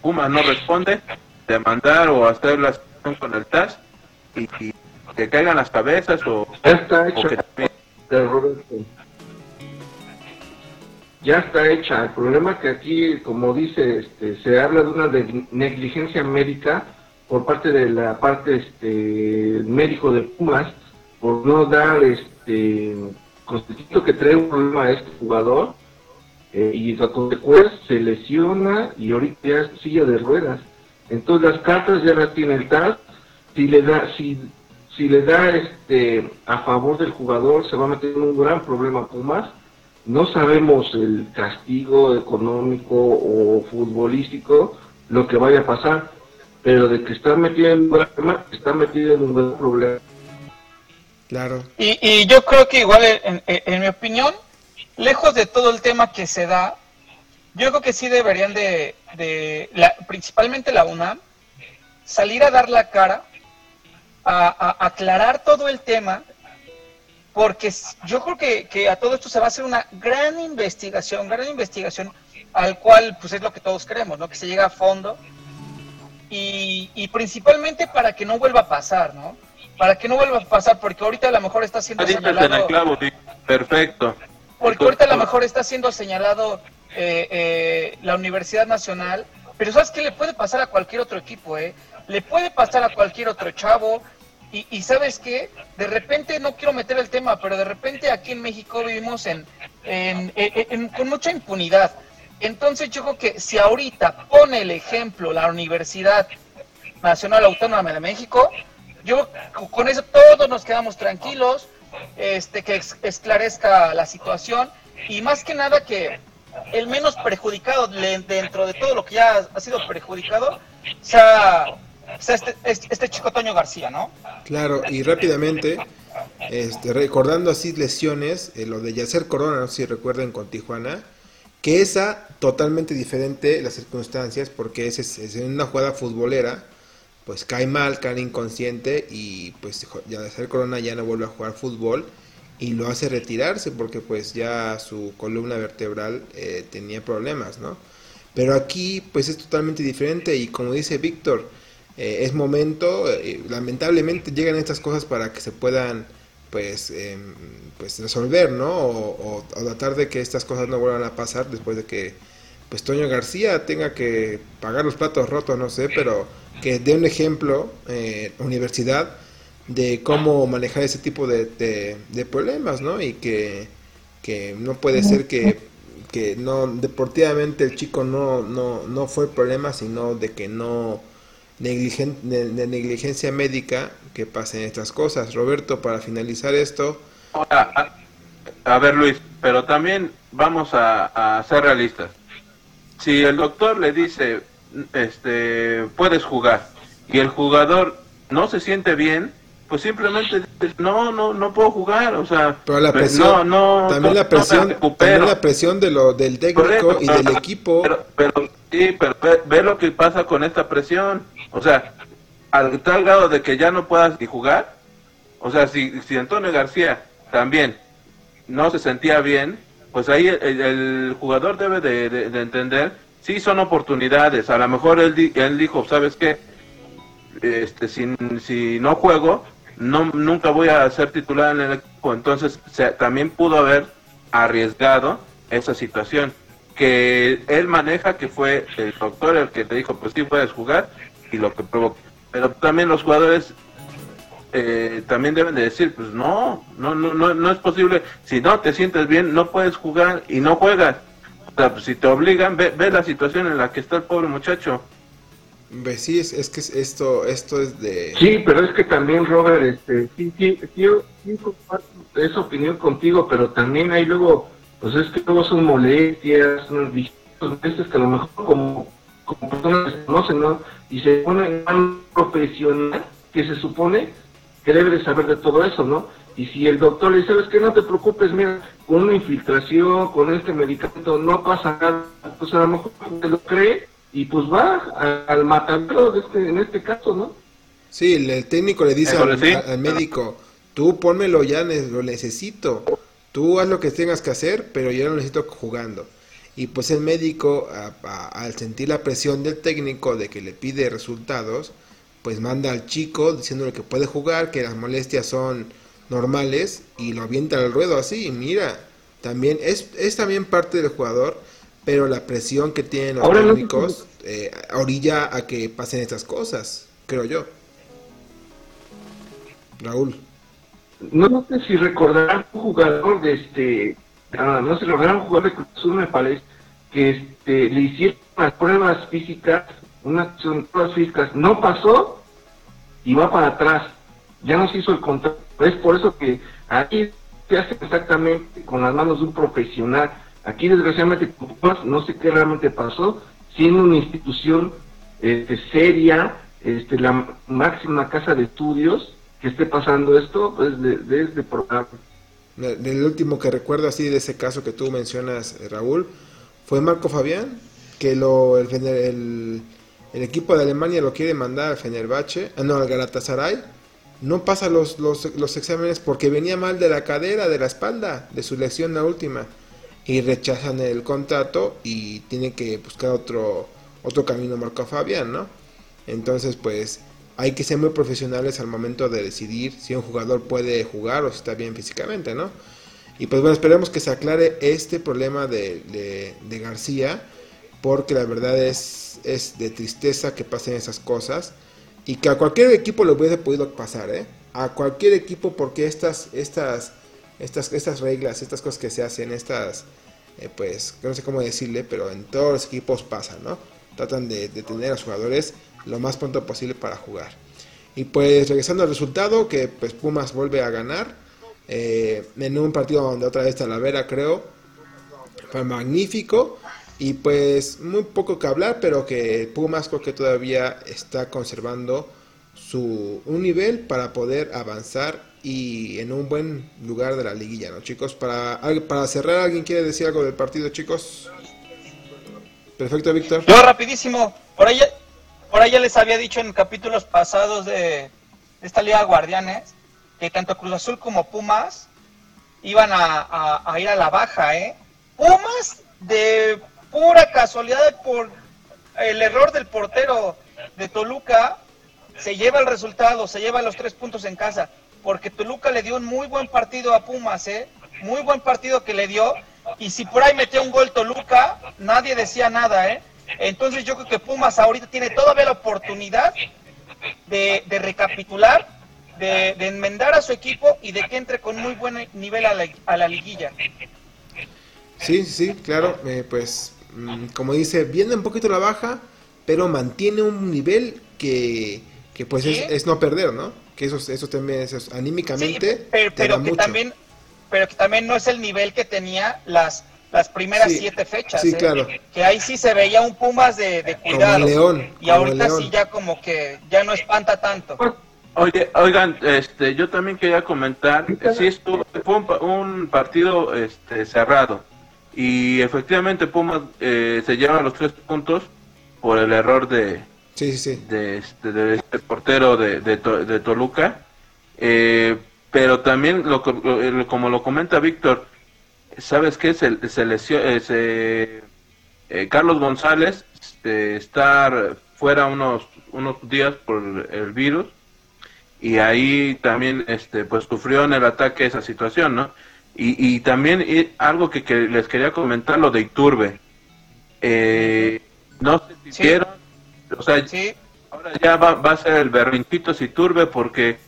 Puma no responde, demandar o hacer la situación con el TAS y, que caigan las cabezas o, ya está hecha, Ya está hecha. El problema es que aquí, como dice, este, se habla de una negligencia médica por parte de la parte este, médico de Pumas por no dar este constituyo que trae un problema a este jugador eh, y la consecuencia se lesiona y ahorita ya es silla de ruedas. Entonces las cartas ya las tiene el TAS, si le da, si, si le da este a favor del jugador se va a meter en un gran problema Pumas. No sabemos el castigo económico o futbolístico, lo que vaya a pasar, pero de que está metido en un problema, está metido en un gran problema. Claro. Y, yo creo que igual, en, mi opinión, lejos de todo el tema que se da, yo creo que sí deberían de, principalmente la UNAM, salir a dar la cara, a, aclarar todo el tema, porque yo creo que, a todo esto se va a hacer una gran investigación, gran investigación, al cual pues es lo que todos queremos, ¿no? Que se llegue a fondo y, y principalmente para que no vuelva a pasar, ¿no? para que no vuelva a pasar, porque ahorita a lo mejor está siendo señalado. Perfecto. Porque ahorita a lo mejor está siendo señalado eh, eh, la Universidad Nacional, pero ¿sabes qué le puede pasar a cualquier otro equipo? Eh? Le puede pasar a cualquier otro chavo. Y, ¿sabes qué? De repente, no quiero meter el tema, pero de repente aquí en México vivimos en, con mucha impunidad. Entonces yo creo que si ahorita pone el ejemplo la Universidad Nacional Autónoma de México, yo con eso todos nos quedamos tranquilos, este, que esclarezca la situación y más que nada que el menos perjudicado dentro de todo lo que ya ha sido perjudicado sea, este, este, este, chico Toño García, ¿no? Claro, y rápidamente, este, recordando así lesiones, eh, lo de Yacer Corona, no sé si recuerden con Tijuana, que esa totalmente diferente las circunstancias, porque es, es, es una jugada futbolera, pues cae mal, cae inconsciente y pues ya de ser Corona ya no vuelve a jugar fútbol y lo hace retirarse porque pues ya su columna vertebral eh, tenía problemas, ¿no? Pero aquí pues es totalmente diferente y como dice Víctor, eh, es momento, eh, lamentablemente llegan estas cosas para que se puedan pues, em, pues resolver, ¿no? O, tratar de que estas cosas no vuelvan a pasar después de que pues Toño García tenga que pagar los platos rotos, no sé, pero que dé un ejemplo, eh, universidad, de cómo manejar ese tipo de, de, problemas, ¿no? Y que, no puede ser que, que, no deportivamente el chico no, no, no fue el problema, sino de que no negligen, negligencia médica que pasen estas cosas. Roberto, para finalizar esto. A, ver, Luis, pero también vamos a, a ser realistas. Si el doctor le dice este, puedes jugar y el jugador no se siente bien, pues simplemente no, no, no puedo jugar, o sea, pero la presión, no, también la presión, también la presión de lo del técnico y del equipo. Pero, pero sí, pero ve, lo que pasa con esta presión, o sea, al tal grado de que ya no puedas ni jugar. O sea, si, si Antonio García también no se sentía bien, pues ahí el, jugador debe de, entender, sí son oportunidades, a lo mejor él, él dijo, ¿sabes qué? Este, si, si no juego, no nunca voy a ser titular en el equipo, entonces también pudo haber arriesgado esa situación que él maneja, que fue el doctor el que le dijo, pues sí puedes jugar, y lo que provocó. Pero también los jugadores eh, también deben de decir, pues no, no, no, no, no es posible, si no te sientes bien, no puedes jugar y no juegas. O sea, pues si te obligan, ve, ve la situación en la que está el pobre muchacho. Pues sí, es, es que esto, esto es de... Sí, pero es que también, Robert, este, sí, sí, yo, esa opinión contigo, pero también hay luego pues es que luego son molestias, unos veces que a lo mejor como, como personas se conocen, ¿no? Y se pone un profesional que se supone que debe de saber de todo eso, ¿no? Y si el doctor le dice, sabes que no te preocupes, mira, con una infiltración, con este medicamento, no pasa nada, pues a lo mejor se lo cree y pues va al matadero de este, en este caso, ¿no? Sí, el, técnico le dice al, al, médico, tú pónmelo ya, lo necesito. Tú haz lo que tengas que hacer, pero yo lo necesito jugando. Y pues el médico, al sentir la presión del técnico de que le pide resultados, pues manda al chico diciéndole que puede jugar, que las molestias son normales y lo avienta al ruedo así. Y mira, también es, es también parte del jugador, pero la presión que tienen los técnicos eh, orilla a que pasen estas cosas, creo yo. Raúl. No sé si recordarán un jugador de este, ah, no, sé, recordarán un jugador de Cruz me parece, que este, le hicieron las pruebas físicas, unas pruebas físicas, no pasó y va para atrás, ya no se hizo el contrato, es por eso que aquí se hace exactamente con las manos de un profesional, aquí desgraciadamente no sé qué realmente pasó, siendo una institución este, seria, este, la máxima casa de estudios, que esté pasando esto pues de, de programa. El último que recuerdo así de ese caso que tú mencionas, eh, Raúl, fue Marco Fabián, que lo, el equipo de Alemania lo quiere mandar al Fenerbahce, ah, no, al Galatasaray, no pasa los, los, los, exámenes porque venía mal de la cadera, de la espalda, de su lesión la última, y rechazan el contrato y tiene que buscar otro, otro camino Marco Fabián, ¿no? Entonces, pues hay que ser muy profesionales al momento de decidir si un jugador puede jugar o si está bien físicamente, ¿no? Y pues bueno, esperemos que se aclare este problema de, de, García, porque la verdad es, es de tristeza que pasen esas cosas y que a cualquier equipo le hubiese podido pasar, ¿eh? A cualquier equipo porque estas, estas, estas, estas reglas, estas cosas que se hacen, estas, eh, pues, no sé cómo decirle, pero en todos los equipos pasan, ¿no? Tratan de, tener a los jugadores lo más pronto posible para jugar. Y pues regresando al resultado, que pues Pumas vuelve a ganar eh, en un partido donde otra vez Talavera creo fue magnífico y pues muy poco que hablar, pero que Pumas creo que todavía está conservando su un nivel para poder avanzar y en un buen lugar de la liguilla, ¿no, chicos? Para, para cerrar, ¿alguien quiere decir algo del partido, chicos? Perfecto, Víctor. Yo rapidísimo, por ahí por ahí ya les había dicho en capítulos pasados de, esta Liga Guardianes que tanto Cruz Azul como Pumas iban a, ir a la baja, ¿eh? Pumas de pura casualidad por el error del portero de Toluca se lleva el resultado, se lleva los tres puntos en casa, porque Toluca le dio un muy buen partido a Pumas, ¿eh? Muy buen partido que le dio, y si por ahí metió un gol Toluca, nadie decía nada, ¿eh? Entonces yo creo que Pumas ahorita tiene todavía la oportunidad de, recapitular, de, enmendar a su equipo y de que entre con muy buen nivel a la, liguilla. Sí, sí, claro, eh, pues mm, como dice, viene un poquito la baja, pero mantiene un nivel que, pues es, no perder, ¿no? Que eso, eso también es anímicamente. pero, que también, pero que también no es el nivel que tenía las las primeras siete fechas. Sí, ¿eh? claro. Que ahí sí se veía un Pumas de, de cuidado. León, y ahorita sí ya como que ya no espanta tanto. Oye, oigan, este, yo también quería comentar, sí estuvo, fue un, partido este, cerrado y efectivamente Pumas eh, se lleva los tres puntos por el error de, Sí, sí, sí. de este, de este portero de, de, To- de Toluca. Eh, pero también, lo, co- lo- como lo comenta Víctor, ¿sabes qué? Se, se lesio- eh, se- eh, Carlos González este, está fuera unos, unos días por el virus y ahí también este, pues sufrió en el ataque esa situación, ¿no? Y, y también eh, algo que, que les quería comentar, lo de Iturbe. Eh, no sé si Sí. vieron, o sea, Sí, Ahora ya va, va a ser el berrinchito si turbe porque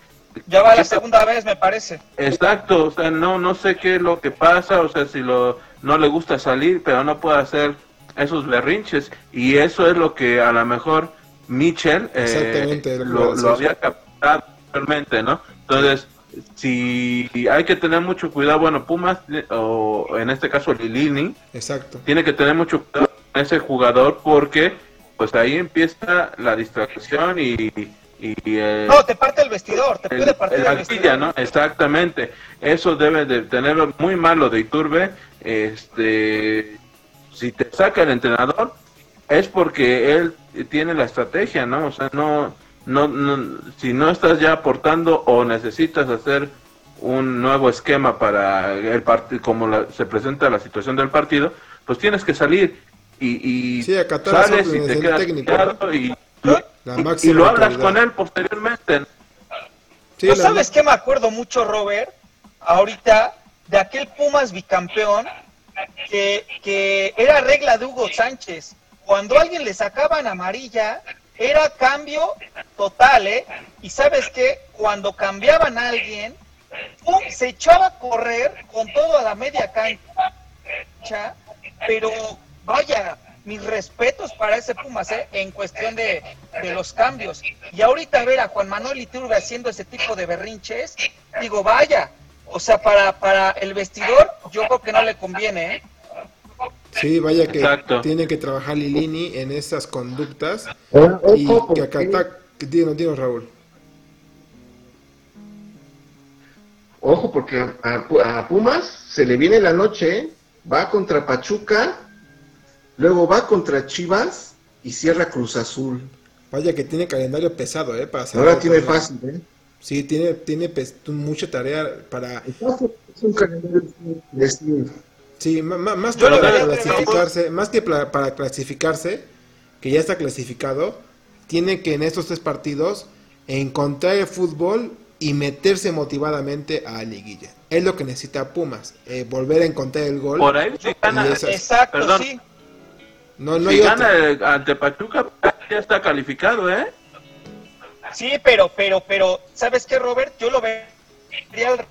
ya va la segunda vez, me parece. exacto, o sea, no no sé qué es lo que pasa, o sea, si lo no le gusta salir, pero no puede hacer esos berrinches y eso es lo que a lo mejor Michel eh, lo había captado realmente, ¿no? Entonces, si hay que tener mucho cuidado, bueno, Pumas eh, o en este caso Lilini Exacto. tiene que tener mucho cuidado con ese jugador porque pues ahí empieza la distracción y, y, eh, No, te parte el vestidor, te puede partir el el, vestidor. ¿no? Exactamente. Eso debe de tenerlo muy malo de Iturbe. Este, si te saca el entrenador es porque él tiene la estrategia, ¿no? O sea, no, no, no si no estás ya aportando o necesitas hacer un nuevo esquema para el partido, como la- se presenta la situación del partido, pues tienes que salir y, y Sí, sales y te quedas técnico, y, La y- lo hablas con él posteriormente. Sí, ¿No la- sabes qué me acuerdo mucho, Robert? Ahorita, de aquel Pumas bicampeón, que, que era regla de Hugo Sánchez. Cuando a alguien le sacaban amarilla, era cambio total, ¿eh? Y sabes qué? Cuando cambiaban a alguien, ¡pum! se echaba a correr con todo a la media cancha, pero vaya, mis respetos para ese Pumas, ¿eh? En cuestión de, de los cambios. Y ahorita ver a Juan Manuel Iturbe haciendo ese tipo de berrinches, digo, vaya, o sea, para, para el vestidor yo creo que no le conviene, ¿eh? Sí, vaya que Exacto. tiene que trabajar Lilini en esas conductas y ojo, que Dinos, dinos, Raúl. Ojo, porque a, a Pumas se le viene la noche, va contra Pachuca, luego va contra Chivas y cierra Cruz Azul. Vaya que tiene calendario pesado, ¿eh? Para hacer Ahora tiene fácil, ¿eh? Sí, tiene, tiene pes- mucha tarea para... Entonces, es un calendario. Sí, más que para clasificarse, más que para clasificarse, que ya está clasificado, tiene que en estos tres partidos encontrar el fútbol y meterse motivadamente a la liguilla. Es lo que necesita Pumas, eh, volver a encontrar el gol. Por ahí gana, esas- Exacto, Perdón. sí. No, no si gana el- ante Pachuca ya está calificado, ¿eh? Sí, pero, pero, pero, ¿sabes qué, Robert? Yo lo vería al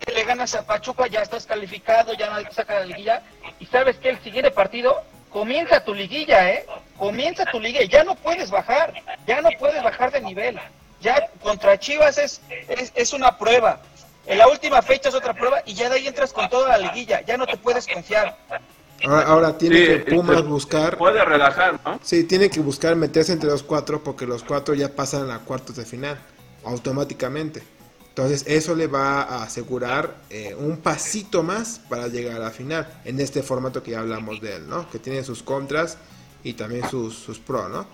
que le ganas a Pachuca, ya estás calificado, ya nadie te saca la liguilla. Y sabes que el siguiente partido comienza tu liguilla, ¿eh? Comienza tu liguilla, ya no puedes bajar, ya no puedes bajar de nivel. Ya contra Chivas es, es, es una prueba. En la última fecha es otra prueba y ya de ahí entras con toda la liguilla, ya no te puedes confiar. Ahora, ahora tiene Sí, que Pumas este, buscar... Puede relajar, ¿no? Sí, tiene que buscar meterse entre los cuatro porque los cuatro ya pasan a cuartos de final automáticamente. Entonces eso le va a asegurar eh, un pasito más para llegar a la final en este formato que ya hablamos de él, ¿no? Que tiene sus contras y también sus, sus pros, ¿no?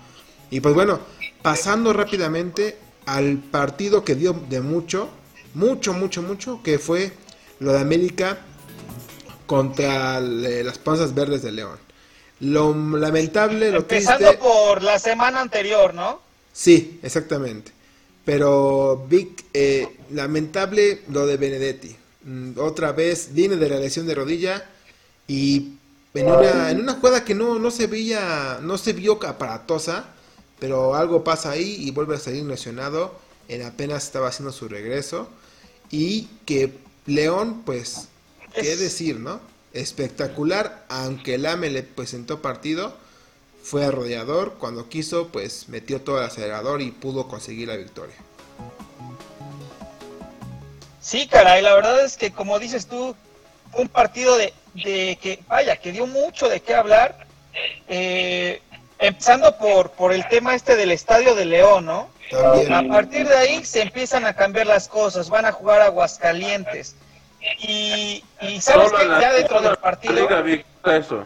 Y pues bueno, pasando rápidamente al partido que dio de mucho, mucho, mucho, mucho, que fue lo de América contra eh, las Panzas Verdes de León. Lo lamentable, lo Empezando triste... por la semana anterior, ¿no? Sí, exactamente. Pero Vic, eh, lamentable lo de Benedetti. Mm, otra vez viene de la lesión de rodilla y en una, en una jugada que no, no se veía, no se vio aparatosa, pero algo pasa ahí y vuelve a salir lesionado. En apenas estaba haciendo su regreso y que León, pues, qué decir, ¿no? Espectacular, aunque el AME le presentó partido, fue arrollador, cuando quiso, pues metió todo el acelerador y pudo conseguir la victoria. Sí, caray, la verdad es que como dices tú, fue un partido de, de que, vaya, que dio mucho de qué hablar. Eh, empezando por, por el tema este del Estadio de León, ¿no? También. A partir de ahí se empiezan a cambiar las cosas, van a jugar Aguascalientes. Y, y sabes que ya dentro del partido, eso.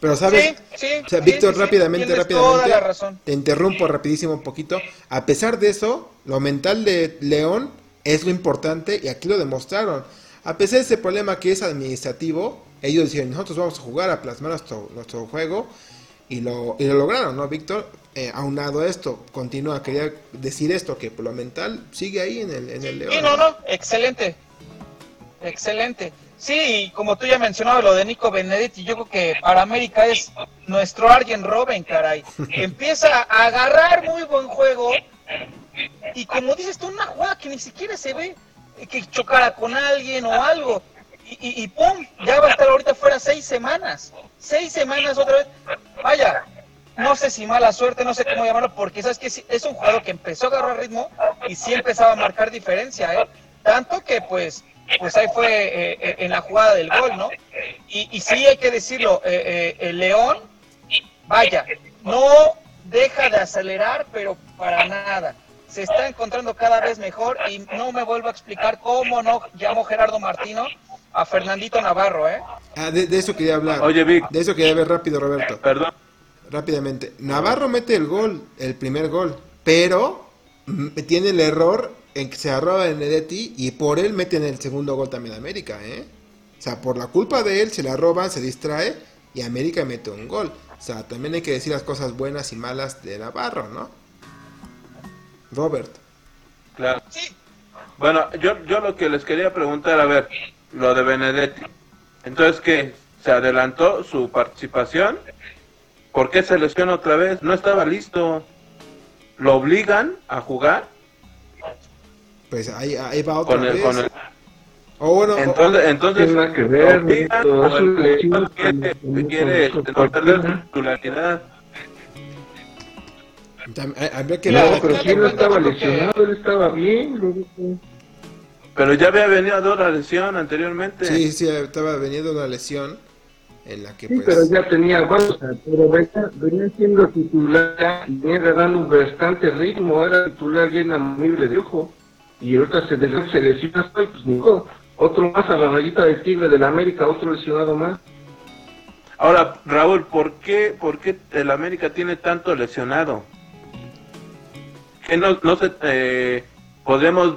Pero sabes, Sí, sí, o sea, sí, Víctor, rápidamente, rápidamente, toda la razón. te interrumpo rapidísimo un poquito. A pesar de eso, lo mental de León es lo importante y aquí lo demostraron. A pesar de ese problema que es administrativo, ellos decían, nosotros vamos a jugar a plasmar nuestro, nuestro juego y lo, y lo lograron, ¿no, Víctor? Eh, aunado a esto, continúa, quería decir esto, que por lo mental sigue ahí en el, en el León. Sí, no, no, excelente. Excelente. Sí, y como tú ya mencionabas lo de Nico Benedetti, yo creo que para América es nuestro Arjen Robben, caray. Empieza a agarrar muy buen juego y como dices tú, una jugada que ni siquiera se ve eh, que chocara con alguien o algo. Y, y, y pum, ya va a estar ahorita fuera seis semanas. Seis semanas otra vez. Vaya, no sé si mala suerte, no sé cómo llamarlo, porque sabes que es un jugador que empezó a agarrar ritmo y sí empezaba a marcar diferencia, ¿eh? Tanto que pues, pues ahí fue eh, eh, en la jugada del gol, ¿no? Y, y sí hay que decirlo, eh, eh, el León, vaya, no deja de acelerar, pero para nada. Se está encontrando cada vez mejor y no me vuelvo a explicar cómo no llamó Gerardo Martino a Fernandito Navarro, ¿eh? Ah, de, de eso quería hablar. Oye, Vic. De eso quería ver rápido, Roberto. Perdón. Rápidamente. Navarro mete el gol, el primer gol, pero mm, tiene el error en que se arroba Benedetti y por él meten el segundo gol también a América, ¿eh? O sea, por la culpa de él se la roban, se distrae y América mete un gol. O sea, también hay que decir las cosas buenas y malas de Navarro, ¿no? Robert. Claro. Bueno, yo, yo lo que les quería preguntar, a ver, lo de Benedetti. Entonces, ¿qué? ¿Se adelantó su participación? ¿Por qué se lesiona otra vez? No estaba listo. ¿Lo obligan a jugar? Pues ahí, ahí va otra Con el, vez. con el- O bueno, o- Entonces, entonces tiene que ver, ¿lo obligan Víctor, o es el quiere, quiere no con- perder su titularidad? hay- habría que. No, pero si no estaba lesionado, él estaba bien. Pero ya había venido de una lesión anteriormente. Sí, sí, estaba veniendo una lesión en la que Sí, pues... pero ya tenía, bueno, o sea, pero venía, venía siendo titular y venía ganando un bastante ritmo, era titular bien amible de ojo. Y ahorita se, se lesiona, pues ni modo. Otro más a la rayita del Tigre de la América, otro lesionado más. Ahora, Raúl, ¿por qué, ¿por qué el América tiene tanto lesionado? Que no, no se, eh, podemos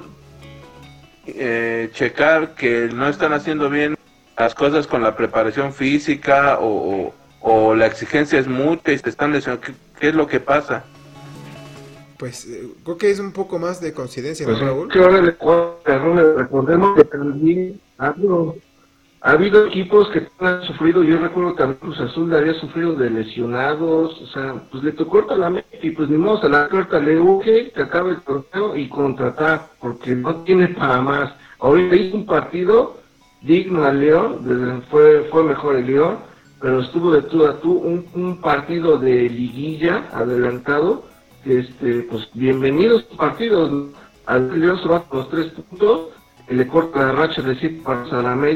eh, checar que no están haciendo bien las cosas con la preparación física o, o- la exigencia es mucha y se están lesionando. ¿Qué, qué es lo que pasa? Pues eh, creo que es un poco más de coincidencia, ¿no, Pues, Raúl? que le Raúl, recordemos que también ha habido, ha habido equipos que han sufrido, yo recuerdo también Cruz Azul había sufrido de lesionados, o sea, pues le tocó a la y pues ni modo, a la carta le urge que acabe el torneo y contratar, porque no tiene para más. Ahorita hizo un partido digno al León, desde- fue, fue mejor el León, pero estuvo de tú a tú un, un partido de liguilla adelantado, este, pues bienvenidos partidos. Al León se va con los tres puntos, le corta la racha de siete partidos a la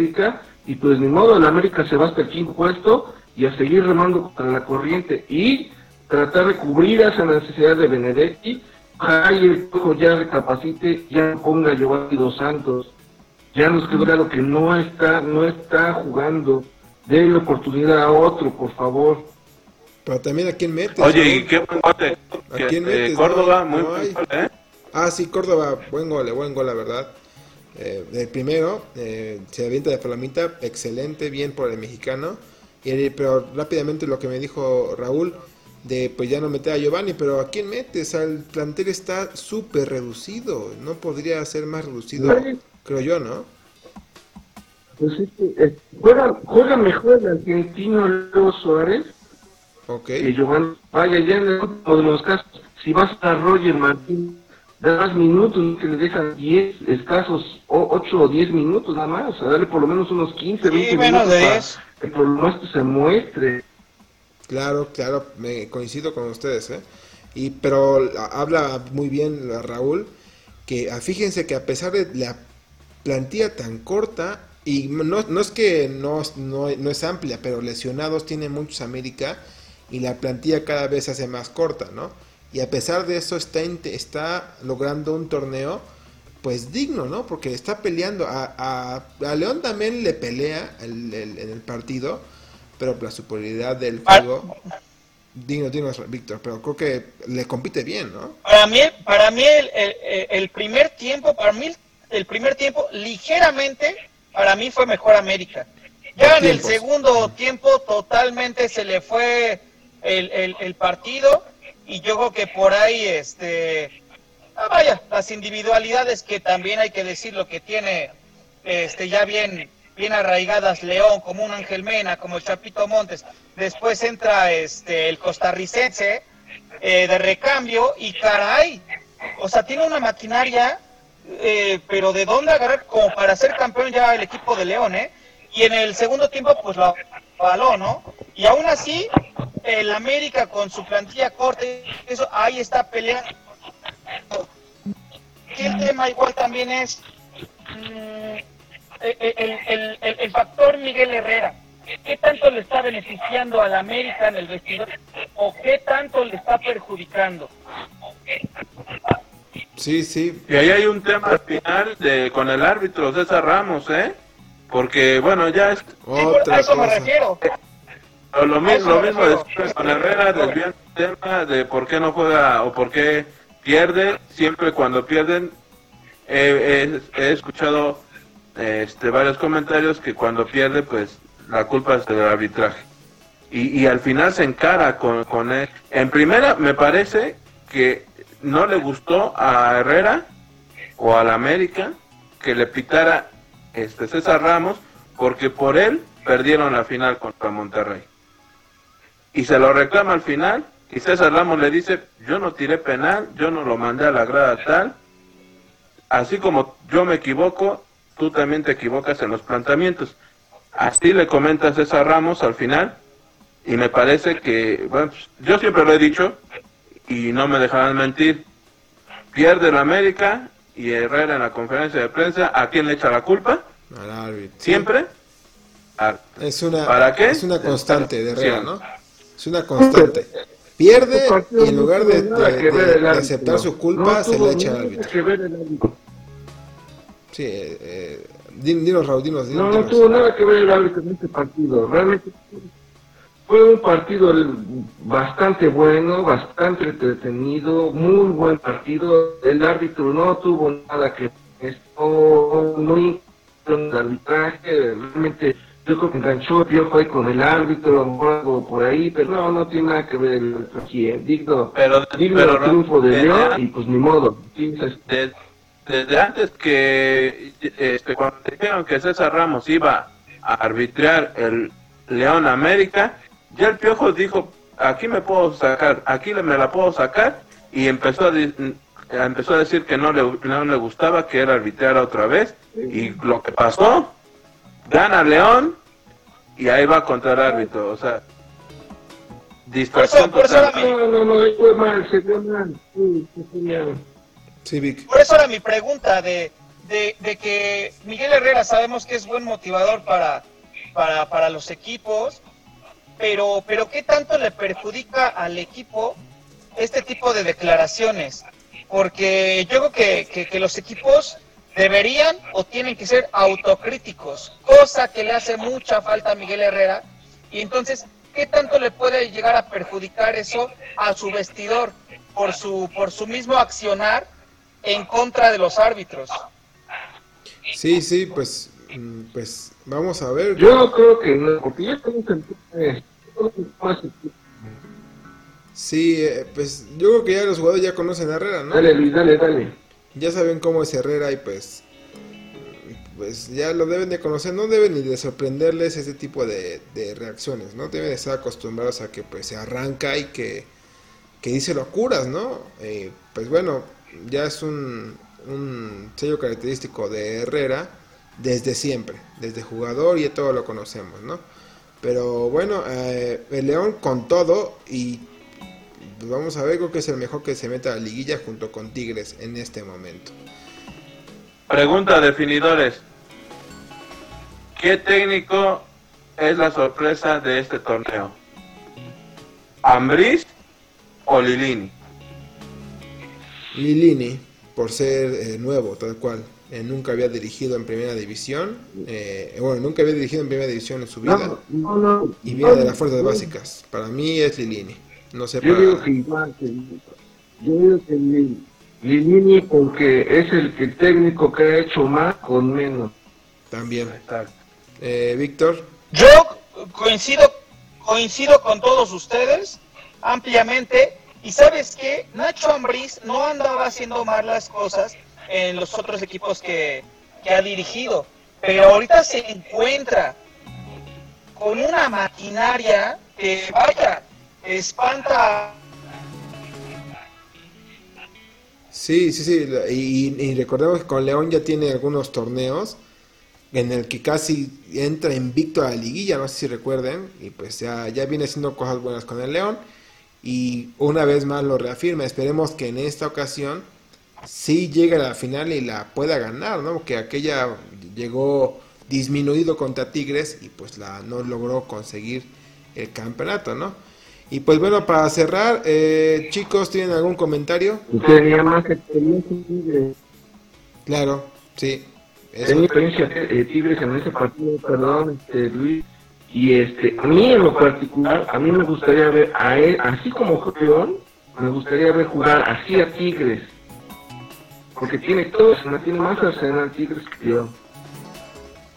y pues ni modo, la América se va hasta el quinto puesto y a seguir remando contra la corriente y tratar de cubrir esa necesidad de Benedetti. Ojalá y el cojo ya recapacite, ya ponga a Giovanni Dos Santos. Ya nos quedó claro que no está, no está jugando. Denle oportunidad a otro, por favor. Pero también a quién metes. Oye, y qué buen gol ¿A quién de metes? Córdoba, No, muy no buen hay. gol, ¿eh? Ah, sí, Córdoba, buen gol, buen gol, la verdad. Eh, el primero, eh, se avienta de Flamita, excelente, bien por el mexicano. Y, el- pero rápidamente lo que me dijo Raúl, de pues ya no meter a Giovanni, pero ¿a quién metes? El plantel está súper reducido, no podría ser más reducido, Sí. creo yo, ¿no? Pues es que, eh, juega, juega mejor el argentino Leo Suárez Ok, que Giovanni. Vaya, ya en el último de los casos, si vas a Roger Martín, das minutos, no que le dejan 10 escasos, 8 o 10 minutos nada más, o sea, darle por lo menos unos 15, 20 Sí, menos minutos de para 10. que por lo menos se muestre. claro, claro, me coincido con ustedes, ¿eh? Y, pero la- habla muy bien la Raúl, que ah, fíjense que a pesar de la plantilla tan corta, y no, no es que no, no, no es amplia, pero lesionados tiene muchos América y la plantilla cada vez se hace más corta, ¿no? Y a pesar de eso está, está logrando un torneo pues digno, ¿no? Porque está peleando, a, a, a León también le pelea el- el- en el partido, pero la superioridad del juego. Dinos, dinos, Víctor, pero creo que le compite bien, ¿no? Para mí, para mí el, el, el primer tiempo, para mí el primer tiempo, ligeramente, para mí fue mejor América. Ya en el segundo tiempo totalmente se le fue el, el, partido y yo creo que por ahí, este, ah, vaya, las individualidades que también hay que decir lo que tiene, este, ya bien, bien arraigadas León, como un Ángel Mena, como el Chapito Montes. Después entra este, el costarricense eh, de recambio y caray, o sea, tiene una maquinaria, eh, pero ¿de dónde agarrar como para ser campeón ya el equipo de León, eh? Y en el segundo tiempo, pues lo avaló, ¿no? Y aún así, el América con su plantilla corta, eso ahí está peleando. El tema igual también es mm, el, el, el, el, factor Miguel Herrera. ¿Qué tanto le está beneficiando al América en el vestidor o qué tanto le está perjudicando? Sí, sí. Y ahí hay un tema al final de con el árbitro César Ramos, ¿eh? Porque, bueno, ya es... Otra a eso me refiero. Lo, mismo, lo mismo después con Herrera, desviando el tema de por qué no juega o por qué pierde. Siempre cuando pierden, he escuchado este, varios comentarios que cuando pierde, pues la culpa es del arbitraje. Y, y al final se encara con, con él. En primera, me parece que no le gustó a Herrera o a la América que le pitara este César Ramos porque por él perdieron la final contra Monterrey. Y se lo reclama al final y César Ramos le dice, yo no tiré penal, yo no lo mandé a la grada tal, así como yo me equivoco, tú también te equivocas en los planteamientos. Así le comenta César Ramos al final y me parece que, bueno, pues, yo siempre lo he dicho y no me dejarán mentir, pierde la América y Herrera en la conferencia de prensa, ¿a quién le echa la culpa? Al árbitro. Siempre. Es una, ¿Para qué? Es una constante de Herrera, ¿no? Es una constante. Pierde y en lugar de, de, de, de aceptar su culpa, se le echa al árbitro. Sí, eh, eh, dinos, Raúl, dinos, dinos. No, no tuvo nada que ver el árbitro en este partido. Realmente fue un partido bastante bueno, bastante entretenido, muy buen partido. El árbitro no tuvo nada que esto muy el arbitraje, realmente yo creo que enganchó Piojo ahí con el árbitro, algo por ahí, pero no, no tiene nada que ver aquí, ¿eh? digno, pero, digno pero, del triunfo de León y pues ni modo. Desde, desde antes que, este, cuando dijeron que César Ramos iba a arbitrar el León América, ya el Piojo dijo, aquí me puedo sacar, aquí me la puedo sacar, y empezó a, empezó a decir que no le, no le gustaba que era arbitrar otra vez, y lo que pasó, gana León, y ahí va contra el árbitro, o sea, distracción por eso, total. por eso No, no, no, fue mal, se fue mal. Sí, se fue mal. Sí, Vic. Por eso era mi pregunta de, de, de, que Miguel Herrera sabemos que es buen motivador para, para, para los equipos, pero, pero ¿qué tanto le perjudica al equipo este tipo de declaraciones? Porque yo creo que, que, que los equipos deberían o tienen que ser autocríticos, cosa que le hace mucha falta a Miguel Herrera. Y entonces, ¿qué tanto le puede llegar a perjudicar eso a su vestidor por su, por su mismo accionar en contra de los árbitros? Sí, sí, pues, pues vamos a ver. Yo creo que no, porque ya tengo que Sí, eh, pues yo creo que ya los jugadores ya conocen a Herrera, ¿no? Dale, Luis, dale, dale. Ya saben cómo es Herrera y pues pues ya lo deben de conocer, no deben ni de sorprenderles ese tipo de, de reacciones, ¿no? Deben de estar acostumbrados a que pues se arranca y que, que dice locuras, ¿no? Eh, pues bueno, ya es un, un sello característico de Herrera desde siempre, desde jugador y todo lo conocemos, ¿no? Pero bueno, eh, el León con todo y vamos a ver, creo que es el mejor que se meta a la liguilla junto con Tigres en este momento. Pregunta definidores. ¿Qué técnico es la sorpresa de este torneo? ¿Ambriz o Lilini? Lilini. por ser eh, nuevo, tal cual. Eh, nunca había dirigido en primera división. eh, bueno, nunca había dirigido en primera división en su vida. No, no, no. y viene de las fuerzas no. básicas. Para mí es Lilini. No sé Yo digo que igual, que, yo digo que Li- Lilini porque es el, el técnico que ha hecho más con menos. También. Eh, Víctor. Yo coincido, coincido con todos ustedes ampliamente. Y sabes qué, Nacho Ambriz no andaba haciendo mal las cosas en los otros equipos que, que ha dirigido, pero ahorita se encuentra con una maquinaria que, vaya, espanta Sí, sí, sí. Y, recordemos que con León ya tiene algunos torneos en el que casi entra invicto a la liguilla, no sé si recuerden. Y pues ya, ya viene haciendo cosas buenas con el León. Y una vez más lo reafirma. Esperemos que en esta ocasión sí llegue a la final y la pueda ganar, ¿no? Porque aquella llegó disminuido contra Tigres y pues la no logró conseguir el campeonato, ¿no? Y pues bueno, para cerrar, eh, chicos, ¿tienen algún comentario? Tenía más experiencia Tigres. Claro, sí. Tenía experiencia eh, Tigres en ese partido, perdón, este, Luis. Y este, a mí en lo particular, a mí me gustaría ver a él, así como León, me gustaría ver jugar así a Tigres. Porque tiene todo, tiene más arsenal Tigres que León.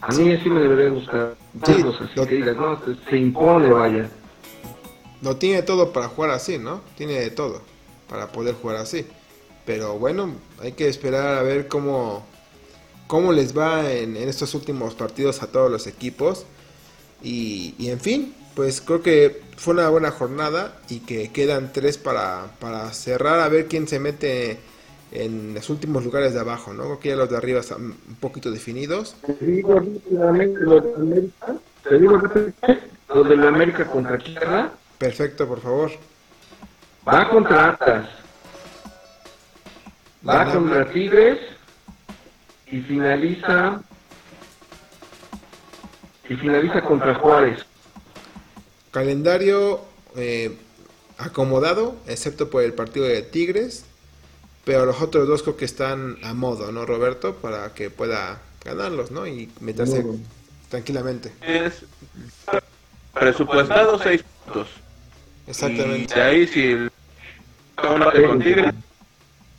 A mí así me debería gustar. Sí, así lo- que digas, no, se impone, vaya. Lo tiene todo para jugar así, ¿no? Tiene de todo para poder jugar así. Pero bueno, hay que esperar a ver cómo, cómo les va en, estos últimos partidos a todos los equipos. Y, en fin, pues creo que fue una buena jornada y que quedan tres para, para cerrar a ver quién se mete en los últimos lugares de abajo, ¿no? Creo ya los de arriba están un poquito definidos. Te digo rápidamente lo de América, te digo rápidamente lo de la América contra Tierra, Perfecto, por favor. va contra Atlas, va contra Tigres y finaliza y finaliza contra Juárez. Calendario eh, acomodado, excepto por el partido de Tigres. Pero los otros dos creo que están a modo, ¿no, Roberto? Para que pueda ganarlos, ¿no? Y meterse tranquilamente. Es presupuestado seis puntos. Y Exactamente. de ahí si el con Tigres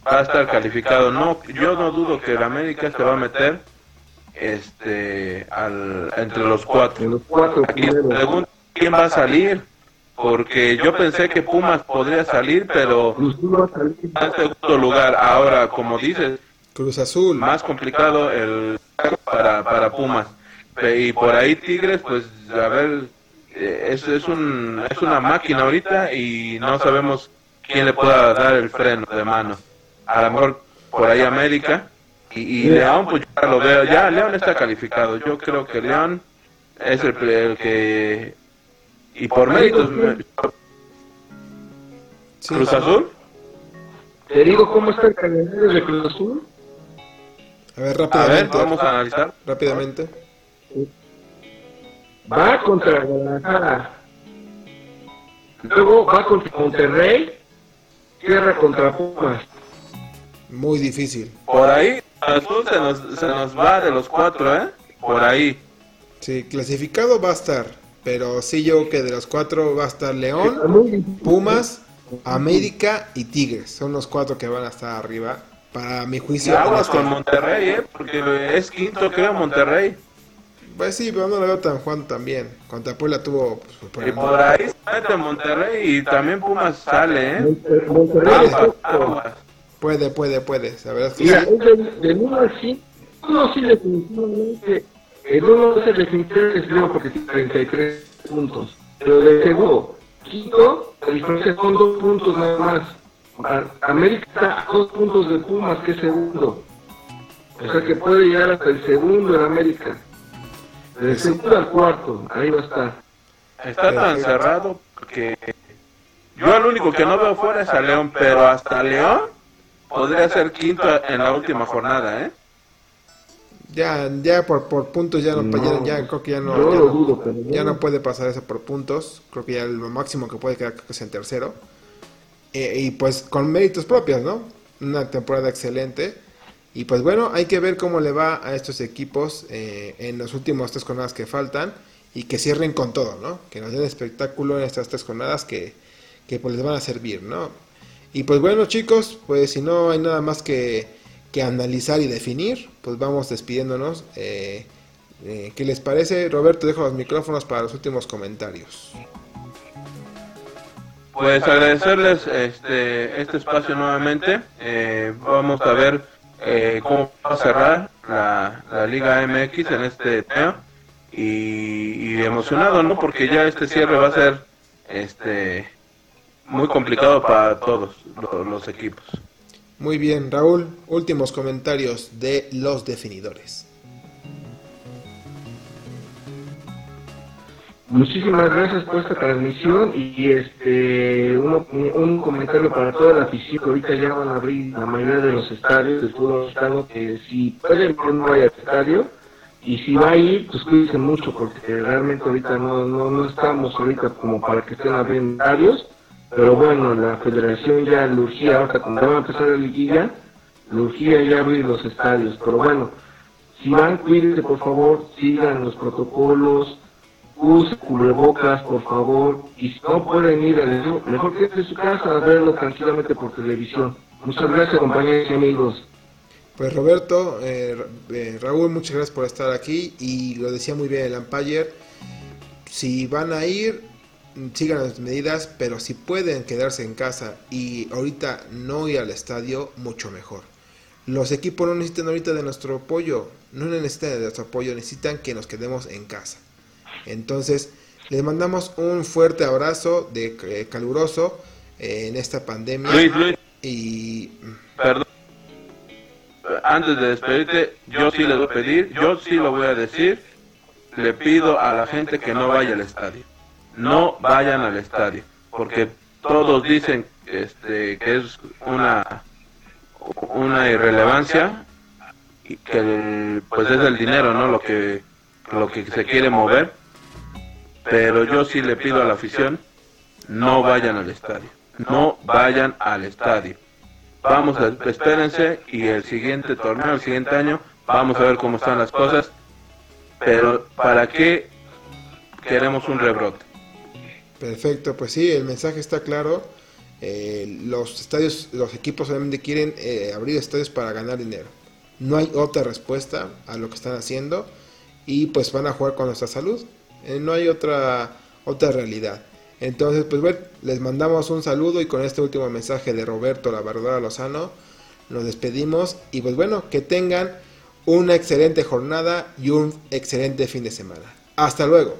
va a estar calificado. No, yo no dudo que el América se va a meter este al entre los cuatro. los cuatro Aquí pregunto quién va a salir, porque yo pensé que Pumas podría salir, pero en segundo lugar. Ahora, como dices, Cruz Azul. más complicado el para, para Pumas. Y por ahí Tigres, pues a ver, es, es, un, es una máquina ahorita y no sabemos quién le pueda dar el freno de mano. A lo mejor por ahí América y, y León, pues ya lo veo, ya León está calificado. Yo creo que León es el, el que... Y por méritos, Sí, Cruz Azul, Te digo cómo está el calendario de Cruz Azul. A ver, a ver, rápidamente. vamos a analizar. Rápidamente. Va contra Guadalajara. Luego va contra Monterrey. Cierra contra Pumas. Muy difícil. Por ahí, Azul se nos, se nos va de los cuatro, ¿eh? Por ahí. Sí, clasificado va a estar. Pero sí, yo creo que de los cuatro va a estar León. Pumas, América y Tigres. Son los cuatro que van a estar arriba. Para mi Y juicio. aguas con con Monterrey, ¿eh? Porque es quinto, creo, Monterrey. Pues sí, pero no lo veo tan Juan también. Contra Puebla tuvo. pues, por Y el- por ahí mete Monterrey y también Pumas sale, ¿eh? Monter- Monterrey sexto. aguas. Puede, puede, puede. La verdad es que Mira, sí. es del, del 1 al 5. Uno sí definitivamente. El 1 es el definitivamente creo porque tiene 33 puntos. Pero de seguro, quinto, la diferencia son dos puntos nada más. América está a dos puntos de Pumas, que es segundo. O sea que puede llegar hasta el segundo en América. Del segundo al cuarto, ahí va a estar. Está tan cerrado que yo el único que no veo fuera es a León, pero hasta León podría ser quinto en la última jornada, ¿eh? Ya, ya por, por puntos ya no, No, ya, ya creo que ya no, ya dudo, no puede pasar eso por puntos. Creo que ya lo máximo que puede quedar creo que es en tercero. Eh, y pues con méritos propios, ¿no? una temporada excelente. Y pues bueno, hay que ver cómo le va a estos equipos eh, en los últimos tres jornadas que faltan y que cierren con todo, ¿no? Que nos den espectáculo en estas tres jornadas que, que pues les van a servir, ¿no? Y pues bueno chicos, pues si no hay nada más que, que analizar y definir, pues vamos despidiéndonos. Eh, eh, ¿Qué les parece? Roberto, dejo los micrófonos para los últimos comentarios. Pues agradecerles este, este espacio nuevamente. Eh, vamos a ver eh, cómo va a cerrar la, Liga MX en este tema. Y, emocionado, ¿no? Porque ya este cierre va a ser este muy complicado para todos los equipos. Muy bien, Raúl, últimos comentarios de los definidores. Muchísimas gracias por esta transmisión y este un, comentario para toda la afición que ahorita ya van a abrir la mayoría de los estadios de fútbol estado que si pueden no vaya al estadio y si va a ir pues cuídense mucho porque realmente ahorita no, no, no estamos ahorita como para que estén abriendo estadios pero bueno la federación ya le urgía ahorita cuando va a empezar la liguilla le ya abrir los estadios pero bueno si van cuídense por favor sigan los protocolos use cubrebocas, por favor, y si no pueden ir al mejor que en su casa a verlo tranquilamente por televisión. Muchas gracias, compañeros y amigos. Pues Roberto, eh, eh, Raúl, muchas gracias por estar aquí y lo decía muy bien el Empire. Si van a ir, sigan las medidas, pero si pueden quedarse en casa y ahorita no ir al estadio, mucho mejor. Los equipos no necesitan ahorita de nuestro apoyo, no necesitan de nuestro apoyo, necesitan que nos quedemos en casa. Entonces, les mandamos un fuerte abrazo de eh, caluroso eh, en esta pandemia. Luis, Luis. Y Perdón. Antes de despedirte, yo sí les voy a pedir, yo sí lo voy a decir, le pido a la gente que no vaya al estadio. No vayan al estadio, porque todos dicen este, que es una una irrelevancia y que pues es el dinero, ¿no? Lo que lo que se quiere mover pero yo sí le pido a la afición, no vayan al estadio, no vayan al estadio. Vamos a, espérense y el siguiente torneo, el siguiente año, vamos a ver cómo están las cosas, pero ¿para qué queremos un rebrote? Perfecto, pues sí, el mensaje está claro. Eh, los estadios, los equipos solamente quieren eh, abrir estadios para ganar dinero. No hay otra respuesta a lo que están haciendo y pues van a jugar con nuestra salud. Eh, no hay otra, otra realidad. Entonces, pues bueno, les mandamos un saludo y con este último mensaje de Roberto La Verdad Lozano, nos despedimos y pues bueno, que tengan una excelente jornada y un excelente fin de semana. Hasta luego.